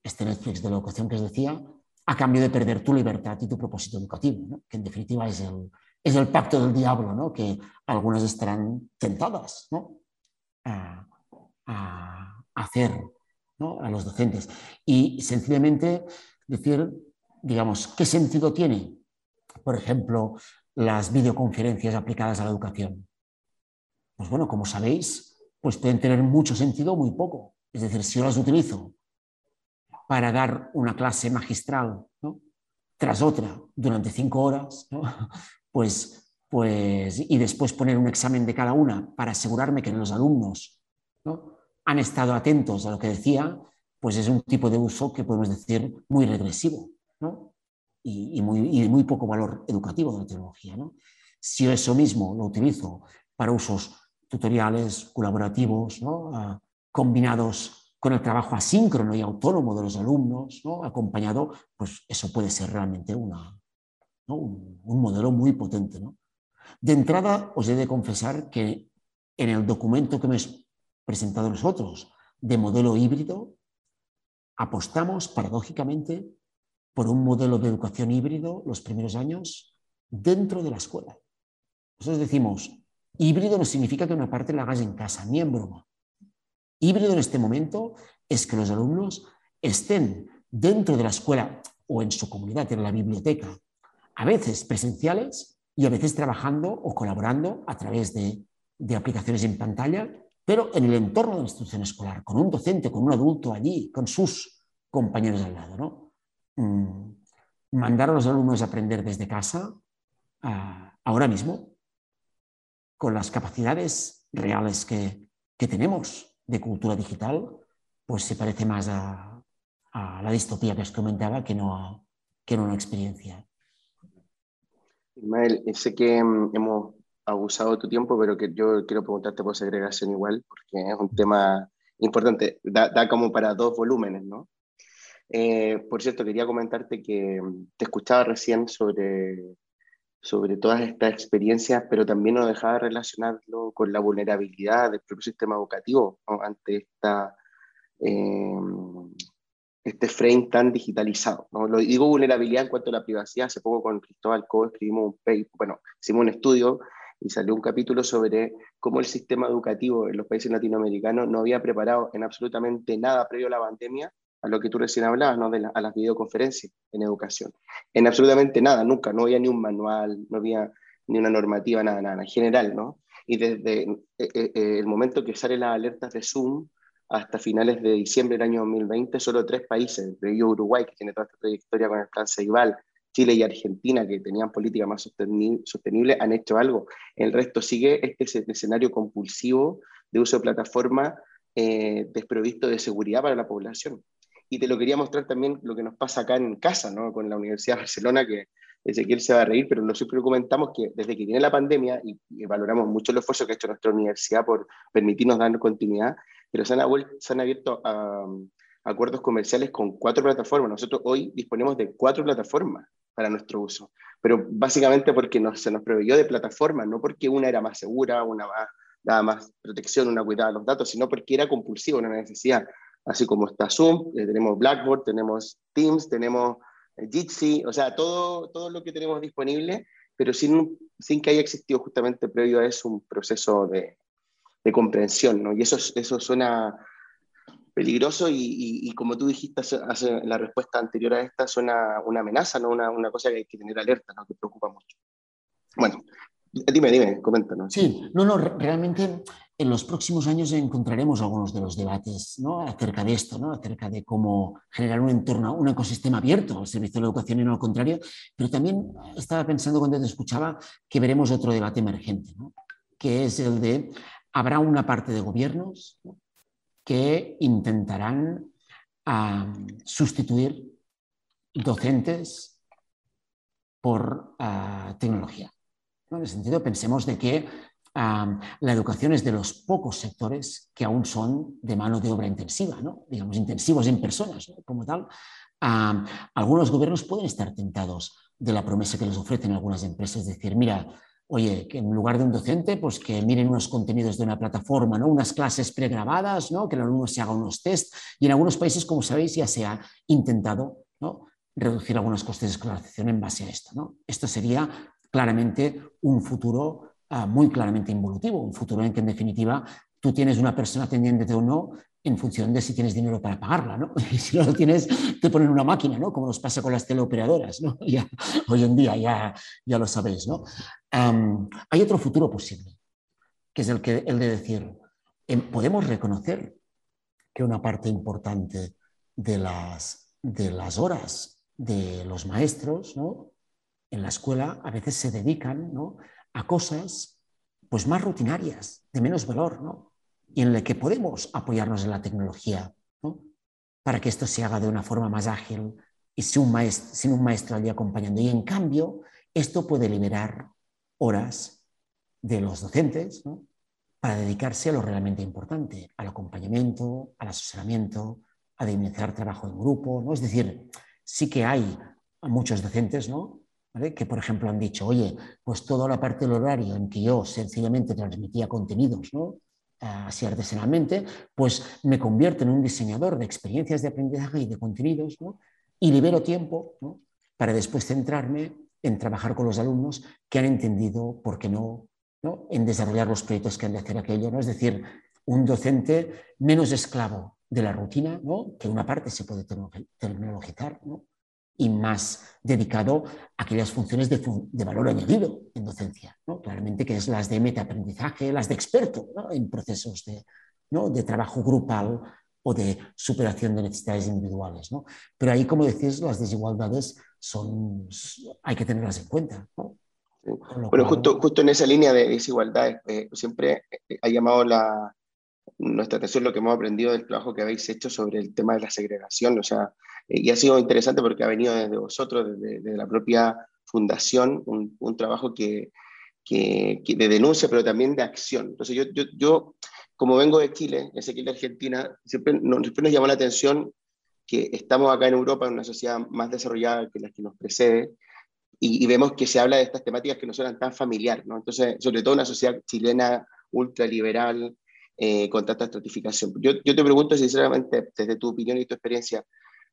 Este Netflix de la educación que os decía, a cambio de perder tu libertad y tu propósito educativo, que en definitiva es el, es el pacto del diablo, ¿no? que algunas estarán tentadas a, a, hacer a los docentes. Y sencillamente decir, digamos, ¿qué sentido tiene, por ejemplo, las videoconferencias aplicadas a la educación? Pues bueno, como sabéis, pues pueden tener mucho sentido o muy poco. Es decir, si yo las utilizo para dar una clase magistral tras otra durante cinco horas, pues, pues, y después poner un examen de cada una para asegurarme que los alumnos han estado atentos a lo que decía, pues es un tipo de uso que podemos decir muy regresivo y, muy, poco valor educativo de la tecnología. Si yo eso mismo lo utilizo para usos tutoriales colaborativos ah, combinados con el trabajo asíncrono y autónomo de los alumnos, acompañado, pues eso puede ser realmente una, un, modelo muy potente. De entrada, os he de confesar que en el documento que me he presentado nosotros de modelo híbrido, apostamos paradójicamente por un modelo de educación híbrido los primeros años dentro de la escuela. Nosotros decimos, híbrido no significa que una parte la hagas en casa, ni en broma. Híbrido en este momento es que los alumnos estén dentro de la escuela o en su comunidad, en la biblioteca, a veces presenciales y a veces trabajando o colaborando a través de, de aplicaciones en pantalla, pero en el entorno de la institución escolar, con un docente, con un adulto allí, con sus compañeros al lado. ¿no? Mm, mandar a los alumnos a aprender desde casa ahora mismo, con las capacidades reales que, tenemos de cultura digital, pues se parece más a, la distopía que os comentaba que no a, que no una experiencia. Ismael, sé que mm, hemos abusado de tu tiempo, pero que yo quiero preguntarte por segregación igual, porque es un tema importante, da, da como para dos volúmenes, ¿no? Eh, por cierto, quería comentarte que mm, te escuchaba recién sobre, sobre todas estas experiencias, pero también no dejaba de relacionarlo con la vulnerabilidad del propio sistema educativo ante esta, eh, este frame tan digitalizado. ¿no? Lo digo vulnerabilidad en cuanto a la privacidad. Hace poco con Cristóbal Co escribimos un paper, bueno, hicimos un estudio y salió un capítulo sobre cómo el sistema educativo en los países latinoamericanos no había preparado en absolutamente nada previo a la pandemia a lo que tú recién hablabas, ¿no? de a las videoconferencias en educación. En absolutamente nada, nunca, no había ni un manual, no había ni una normativa, nada, nada, en general, ¿no? Y desde eh, eh, eh, el momento que salen las alertas de Zoom hasta finales de diciembre del año 2020, solo tres países, de Uruguay, que tiene toda esta trayectoria con el plan Ceibal, Chile y Argentina, que tenían política más sostenible, han hecho algo. El resto sigue este escenario compulsivo de uso de plataforma eh, desprovisto de seguridad para la población. Y te lo quería mostrar también lo que nos pasa acá en casa, ¿no? con la Universidad de Barcelona, que Ezequiel se va a reír, pero nosotros comentamos que desde que viene la pandemia, y, valoramos mucho el esfuerzo que ha hecho nuestra universidad por permitirnos dar continuidad, pero se han, se han abierto acuerdos comerciales con cuatro plataformas. Nosotros hoy disponemos de cuatro plataformas para nuestro uso, pero básicamente porque se nos proveyó de plataformas, no porque una era más segura, una más, daba más protección, una cuidaba los datos, sino porque era compulsivo, una necesidad. Así como está Zoom, eh, tenemos Blackboard, tenemos Teams, tenemos eh, Jitsi, o sea, todo, todo lo que tenemos disponible, pero sin, sin que haya existido justamente previo a eso un proceso de, de comprensión, ¿no? Y eso, eso suena peligroso y, como tú dijiste hace, la respuesta anterior a esta, suena una amenaza, ¿no? Una, una, cosa que hay que tener alerta, ¿no? que preocupa mucho. Bueno, dime, dime, coméntanos. Sí, no, no, realmente en los próximos años encontraremos algunos de los debates ¿no? acerca de esto, ¿no? acerca de cómo generar un entorno, un ecosistema abierto al servicio de la educación y no al contrario, pero también estaba pensando cuando te escuchaba que veremos otro debate emergente, ¿no? que es el de, ¿habrá una parte de gobiernos que intentarán sustituir docentes por ah, tecnología. En ese sentido, pensemos de que la educación es de los pocos sectores que aún son de mano de obra intensiva, ¿no? digamos, intensivos en personas, como tal. algunos gobiernos pueden estar tentados de la promesa que les ofrecen algunas empresas, es decir, mira, oye, que en lugar de un docente, pues que miren unos contenidos de una plataforma, ¿no? unas clases pregrabadas, ¿no? que el alumno se haga unos test. Y en algunos países, como sabéis, ya se ha intentado ¿no? reducir algunos costes de escolarización en base a esto. ¿no? Esto sería claramente un futuro ah, muy claramente involutivo, un futuro en que en definitiva tú tienes una persona atendiéndote o no en función de si tienes dinero para pagarla, ¿no? Si no lo tienes, te ponen una máquina, ¿no? Como nos pasa con las teleoperadoras, ¿no? Hoy en día ya, ya lo sabéis, ¿no? hay otro futuro posible, que es el, que, el de decir, em, podemos reconocer que una parte importante de las, de las horas de los maestros ¿no? En la escuela a veces se dedican ¿no? a cosas pues, más rutinarias, de menos valor, ¿no? y en la que podemos apoyarnos en la tecnología para que esto se haga de una forma más ágil y sin un maestro, sin un maestro allí acompañando. Y en cambio, esto puede liberar horas de los docentes para dedicarse a lo realmente importante, al acompañamiento, al asesoramiento, a dinamizar trabajo en grupo. ¿no? Es decir, sí que hay muchos docentes ¿no? Que, por ejemplo, han dicho, oye, pues toda la parte del horario en que yo sencillamente transmitía contenidos, ¿no? así artesanalmente, pues me convierto en un diseñador de experiencias de aprendizaje y de contenidos y libero tiempo para después centrarme en trabajar con los alumnos que han entendido, por qué no, ¿no? en desarrollar los proyectos que han de hacer aquello. ¿no? Es decir, un docente menos esclavo de la rutina, ¿no? que una parte se puede tecnologizar, ¿no? Y más dedicado a aquellas funciones de, valor añadido en docencia, ¿no? claramente que es las de metaaprendizaje, las de experto en procesos de, de trabajo grupal o de superación de necesidades individuales. Pero ahí, como decís, las desigualdades son, hay que tenerlas en cuenta. Bueno, justo, justo en esa línea de desigualdades, eh, siempre eh, ha llamado la, nuestra atención lo que hemos aprendido del trabajo que habéis hecho sobre el tema de la segregación, o sea, y ha sido interesante porque ha venido desde vosotros, desde, la propia fundación, un, un trabajo que, que, de denuncia, pero también de acción. Entonces yo, yo, yo como vengo de Chile, ese aquí de Argentina, siempre nos, siempre nos llamó la atención que estamos acá en Europa, en una sociedad más desarrollada que la que nos precede, y, y, vemos que se habla de estas temáticas que no suenan tan familiar, ¿no? Entonces, sobre todo una sociedad chilena ultraliberal, eh, con tanta estratificación. Yo, yo, te pregunto sinceramente, desde tu opinión y tu experiencia,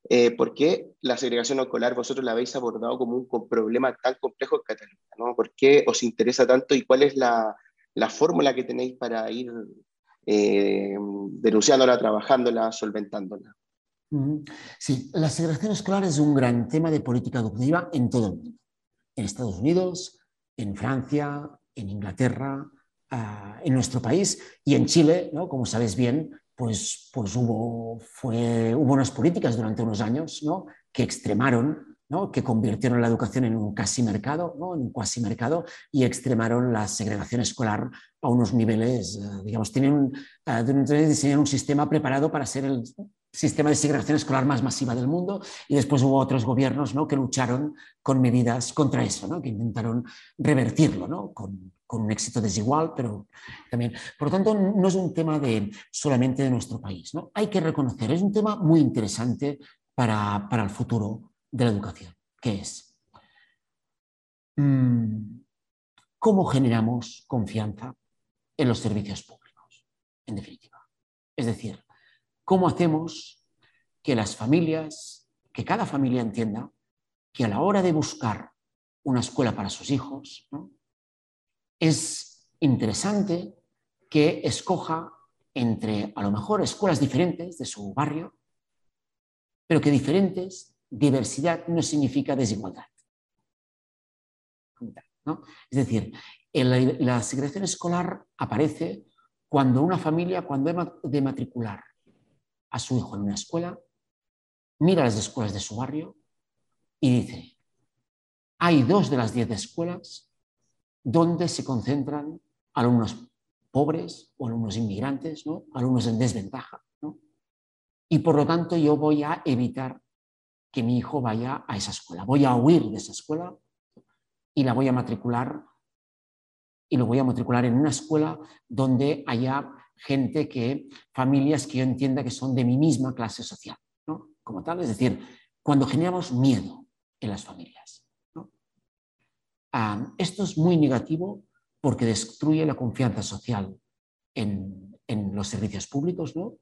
eh, ¿por qué la segregación escolar vosotros la habéis abordado como un problema tan complejo en Cataluña? ¿no? ¿Por qué os interesa tanto y cuál es la, la fórmula que tenéis para ir eh, denunciándola, trabajándola, solventándola? Sí, la segregación escolar es un gran tema de política educativa en todo el mundo. En Estados Unidos, en Francia, en Inglaterra, en nuestro país y en Chile, ¿no? como sabes bien, pues, pues hubo, fue, hubo unas políticas durante unos años ¿no? que extremaron que convirtieron la educación en un casi mercado, ¿no? en un cuasi mercado, y extremaron la segregación escolar a unos niveles, eh, digamos, tienen, uh, diseñaron un sistema preparado para ser el sistema de segregación escolar más masiva del mundo y después hubo otros gobiernos ¿no? que lucharon con medidas contra eso, ¿no? que intentaron revertirlo ¿no? con, con, un éxito desigual, pero también. Por lo tanto, no es un tema de, solamente de nuestro país. ¿no? Hay que reconocer, es un tema muy interesante para, para el futuro de la educación, que es mm, cómo generamos confianza en los servicios públicos, en definitiva. Es decir, cómo hacemos que las familias, que cada familia entienda que a la hora de buscar una escuela para sus hijos, es interesante que escoja entre a lo mejor escuelas diferentes de su barrio, pero que diferentes diversidad no significa desigualdad. Es decir, la segregación escolar aparece cuando una familia, cuando ha de matricular a su hijo en una escuela, mira las escuelas de su barrio y dice, hay dos de las diez escuelas donde se concentran alumnos pobres o alumnos inmigrantes, ¿no? alumnos en desventaja. Y por lo tanto yo voy a evitar que mi hijo vaya a esa escuela. Voy a huir de esa escuela y la voy a matricular y lo voy a matricular en una escuela donde haya gente que, familias que yo entienda que son de mi misma clase social. Como tal, es decir, cuando generamos miedo en las familias. Esto es muy negativo porque destruye la confianza social en, en los servicios públicos, ¿no?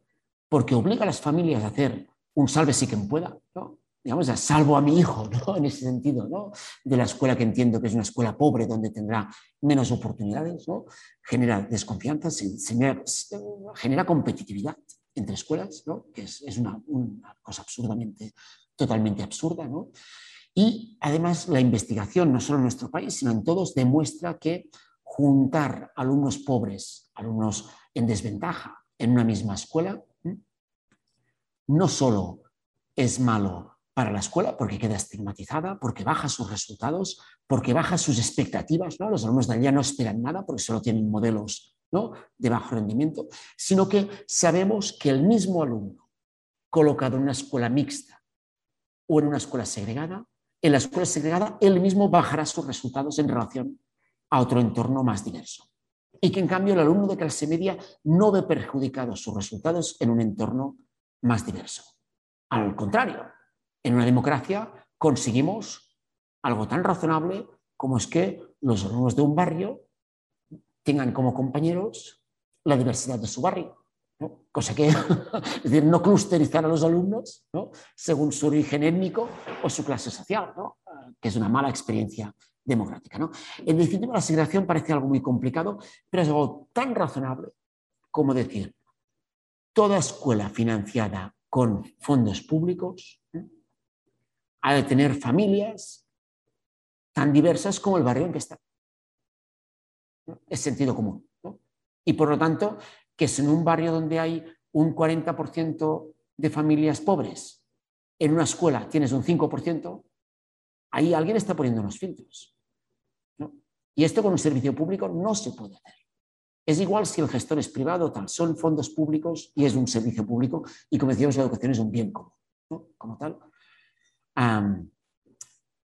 porque obliga a las familias a hacer un salve si quien pueda, ¿no? digamos, salvo a mi hijo, ¿no? en ese sentido, ¿no? de la escuela que entiendo que es una escuela pobre donde tendrá menos oportunidades, ¿no? genera desconfianza, genera, competitividad entre escuelas, ¿no? que es, es una, una, cosa absurdamente, totalmente absurda. ¿no? Y además la investigación, no solo en nuestro país, sino en todos, demuestra que juntar alumnos pobres, alumnos en desventaja en una misma escuela, no solo es malo para la escuela porque queda estigmatizada, porque baja sus resultados, porque baja sus expectativas. ¿no? Los alumnos de allá no esperan nada porque solo tienen modelos ¿no? de bajo rendimiento, sino que sabemos que el mismo alumno colocado en una escuela mixta o en una escuela segregada, en la escuela segregada él mismo bajará sus resultados en relación a otro entorno más diverso. Y que en cambio el alumno de clase media no ve perjudicados sus resultados en un entorno más diverso. Al contrario, en una democracia conseguimos algo tan razonable como es que los alumnos de un barrio tengan como compañeros la diversidad de su barrio. Cosa que, no clusterizar a los alumnos según su origen étnico o su clase social, que es una mala experiencia democrática. ¿no? En definitiva, la segregación parece algo muy complicado, pero es algo tan razonable como decir, toda escuela financiada con fondos públicos ha de tener familias tan diversas como el barrio en que está. Es sentido común. Y por lo tanto, que si en un barrio donde hay un 40% de familias pobres, en una escuela tienes un 5%, ahí alguien está poniendo unos filtros. Y esto con un servicio público no se puede hacer. Es igual si el gestor es privado tal, son fondos públicos y es un servicio público y como decíamos, la educación es un bien común, como tal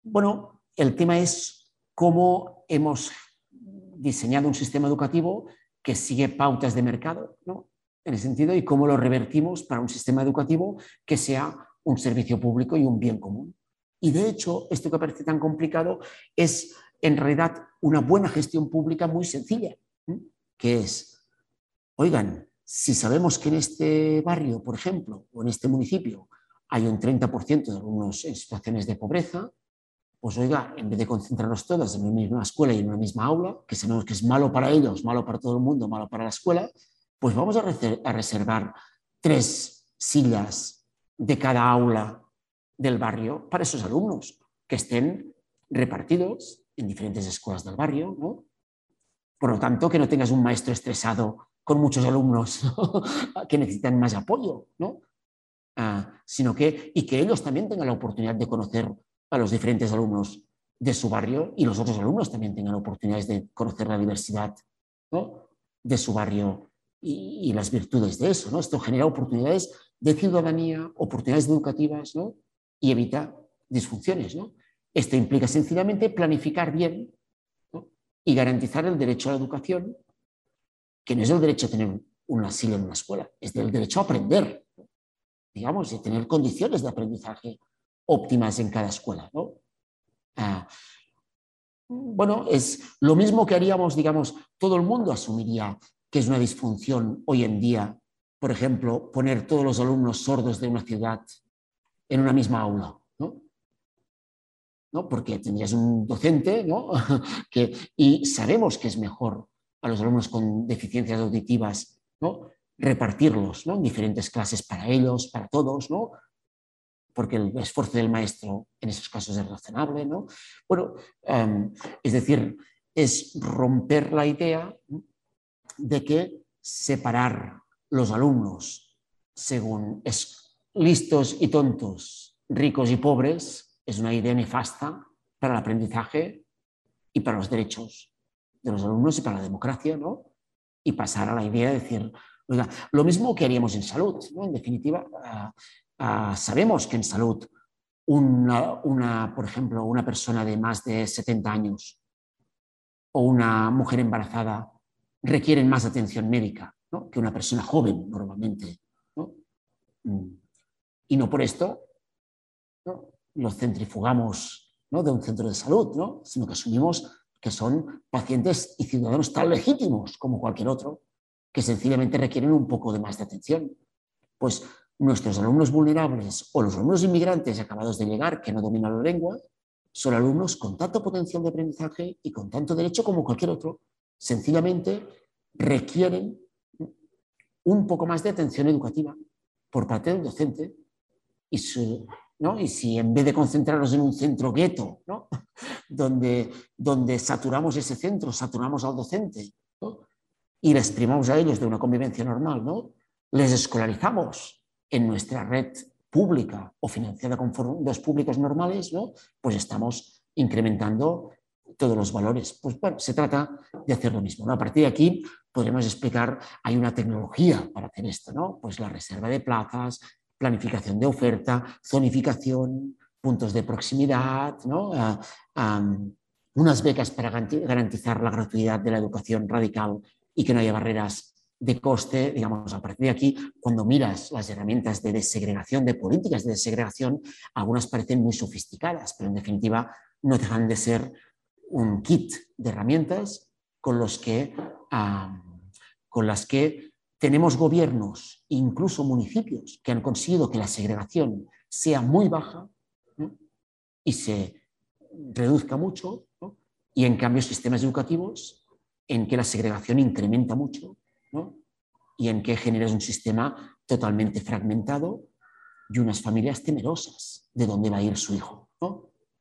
bueno, el tema es cómo hemos diseñado un sistema educativo que sigue pautas de mercado, ¿no? En ese sentido, y cómo lo revertimos para un sistema educativo que sea un servicio público y un bien común. Y de hecho, esto que parece tan complicado es en realidad una buena gestión pública muy sencilla, que es, oigan, si sabemos que en este barrio, por ejemplo, o en este municipio, hay un 30% de alumnos en situaciones de pobreza, pues oiga, en vez de concentrarnos todos en una misma escuela y en una misma aula, que sabemos que es malo para ellos, malo para todo el mundo, malo para la escuela, pues vamos a, reservar tres sillas de cada aula del barrio para esos alumnos, que estén repartidos en diferentes escuelas del barrio. ¿no? Por lo tanto, que no tengas un maestro estresado con muchos alumnos que necesitan más apoyo, ¿no? Ah, sino que, y que ellos también tengan la oportunidad de conocer a los diferentes alumnos de su barrio y los otros alumnos también tengan oportunidades de conocer la diversidad de su barrio y, las virtudes de eso. ¿no? Esto genera oportunidades de ciudadanía, oportunidades educativas y evita disfunciones. ¿no? Esto implica sencillamente planificar bien y garantizar el derecho a la educación, que no es el derecho a tener una silla en una escuela, es el derecho a aprender, digamos, y tener condiciones de aprendizaje óptimas en cada escuela. Ah, bueno, es lo mismo que haríamos, digamos, todo el mundo asumiría que es una disfunción hoy en día, por ejemplo, poner todos los alumnos sordos de una ciudad en una misma aula. ¿no? Porque tendrías un docente ¿no? que, y sabemos que es mejor a los alumnos con deficiencias auditivas ¿no? repartirlos ¿no? en diferentes clases para ellos, para todos, ¿no? Porque el esfuerzo del maestro en esos casos es razonable. ¿no? Bueno, em, es decir, es romper la idea de que separar los alumnos según es listos y tontos, ricos y pobres, es una idea nefasta para el aprendizaje y para los derechos de los alumnos y para la democracia, ¿no? Y pasar a la idea de decir, lo mismo que haríamos en salud, ¿no? En definitiva, ah, sabemos que en salud una, por ejemplo, una persona de más de 70 años o una mujer embarazada requieren más atención médica que una persona joven normalmente. Mm. Y no por esto los centrifugamos ¿no? de un centro de salud, ¿no? sino que asumimos que son pacientes y ciudadanos tan legítimos como cualquier otro, que sencillamente requieren un poco de más de atención. Pues nuestros alumnos vulnerables o los alumnos inmigrantes acabados de llegar que no dominan la lengua son alumnos con tanto potencial de aprendizaje y con tanto derecho como cualquier otro. Sencillamente requieren un poco más de atención educativa por parte del docente y si en vez de concentrarnos en un centro gueto, donde, donde saturamos ese centro, saturamos al docente y les primamos a ellos de una convivencia normal, ¿no? les escolarizamos en nuestra red pública o financiada con fondos públicos normales, ¿no? pues estamos incrementando todos los valores. Pues bueno, se trata de hacer lo mismo. A partir de aquí podremos explicar, hay una tecnología para hacer esto, ¿no? Pues la reserva de plazas, planificación de oferta, zonificación, puntos de proximidad, unas becas para garantizar la gratuidad de la educación radical y que no haya barreras de coste, digamos, a partir de aquí, cuando miras las herramientas de desegregación, de políticas de desegregación, algunas parecen muy sofisticadas, pero en definitiva no dejan de ser un kit de herramientas con, los que, con las que tenemos gobiernos, incluso municipios, que han conseguido que la segregación sea muy baja y se reduzca mucho, y en cambio sistemas educativos en que la segregación incrementa mucho y en que generas un sistema totalmente fragmentado y unas familias temerosas de dónde va a ir su hijo,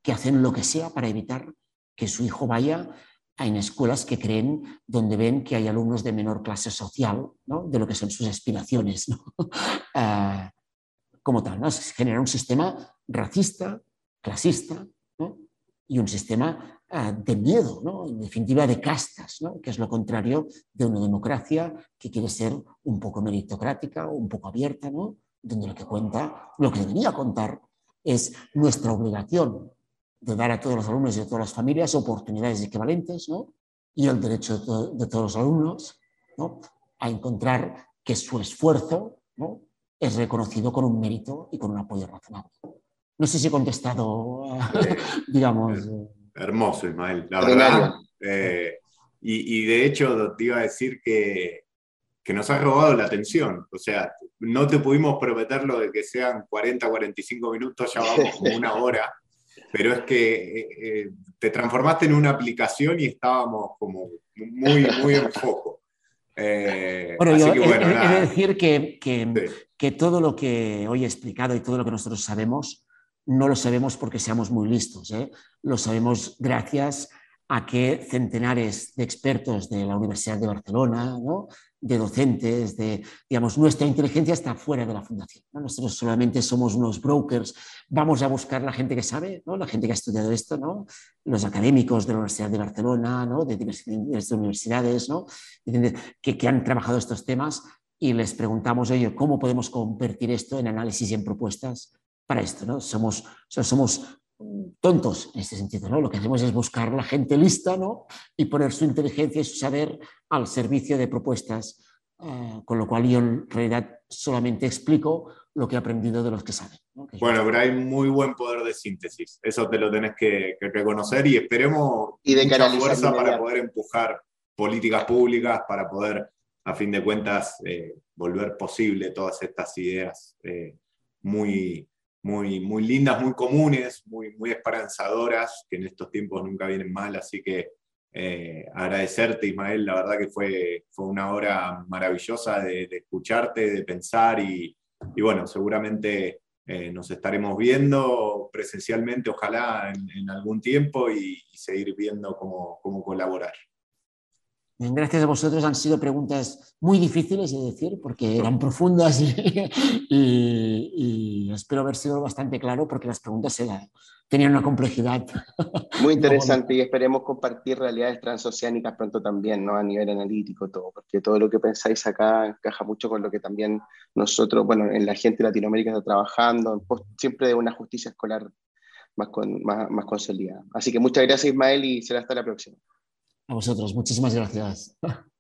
que hacen lo que sea para evitar que su hijo vaya en escuelas que creen, donde ven que hay alumnos de menor clase social, de lo que son sus aspiraciones, ah, como tal. ¿no? Se genera un sistema racista, clasista, y un sistema de miedo, en definitiva de castas, que es lo contrario de una democracia que quiere ser un poco meritocrática, un poco abierta, donde lo que cuenta, lo que debería contar es nuestra obligación de dar a todos los alumnos y a todas las familias oportunidades equivalentes ¿no? y el derecho de, todos los alumnos ¿no? a encontrar que su esfuerzo ¿no? es reconocido con un mérito y con un apoyo razonable. No sé si he contestado, digamos. Hermoso, Ismael, la verdad. Eh, y, y, de hecho te iba a decir que, que nos ha robado la atención. O sea, no te pudimos prometer lo de que sean 40, 45 minutos, ya vamos como una hora pero es que eh, eh, te transformaste en una aplicación y estábamos como muy, muy en foco. Eh, bueno, yo he, de decir que, que, todo lo que hoy he explicado y todo lo que nosotros sabemos, no lo sabemos porque seamos muy listos, lo sabemos gracias a que centenares de expertos de la Universidad de Barcelona, de docentes, de, digamos, nuestra inteligencia está fuera de la fundación. Nosotros solamente somos unos brokers, vamos a buscar la gente que sabe, la gente que ha estudiado esto, los académicos de la Universidad de Barcelona, ¿no? de diversas universidades ¿no? que, que han trabajado estos temas y les preguntamos, oye, ¿cómo podemos convertir esto en análisis y en propuestas para esto? ¿no? Somos, somos tontos en este sentido, ¿no? Lo que hacemos es buscar la gente lista, ¿no? Y poner su inteligencia y su saber al servicio de propuestas, eh, con lo cual yo en realidad solamente explico lo que he aprendido de los que saben. Bueno, pero hay muy buen poder de síntesis, eso te lo tenés que, reconocer y esperemos y de mucha fuerza para poder empujar políticas públicas, para poder, a fin de cuentas, eh, volver posible todas estas ideas eh, muy muy, muy lindas, muy comunes, muy, muy esperanzadoras, que en estos tiempos nunca vienen mal. Así que eh, agradecerte, Ismael, la verdad que fue, fue una hora maravillosa de, escucharte, de pensar y, bueno, seguramente eh, nos estaremos viendo presencialmente, ojalá en, algún tiempo y, seguir viendo cómo, cómo colaborar. Gracias a vosotros han sido preguntas muy difíciles de decir porque eran profundas y, espero haber sido bastante claro porque las preguntas tenían una complejidad. Muy interesante y esperemos compartir realidades transoceánicas pronto también, ¿no? a nivel analítico, todo, porque todo lo que pensáis acá encaja mucho con lo que también nosotros, bueno, en la gente de Latinoamérica está trabajando, siempre de una justicia escolar más, con, más, más consolidada. Así que muchas gracias Ismael y será hasta la próxima. A vosotros, muchísimas gracias.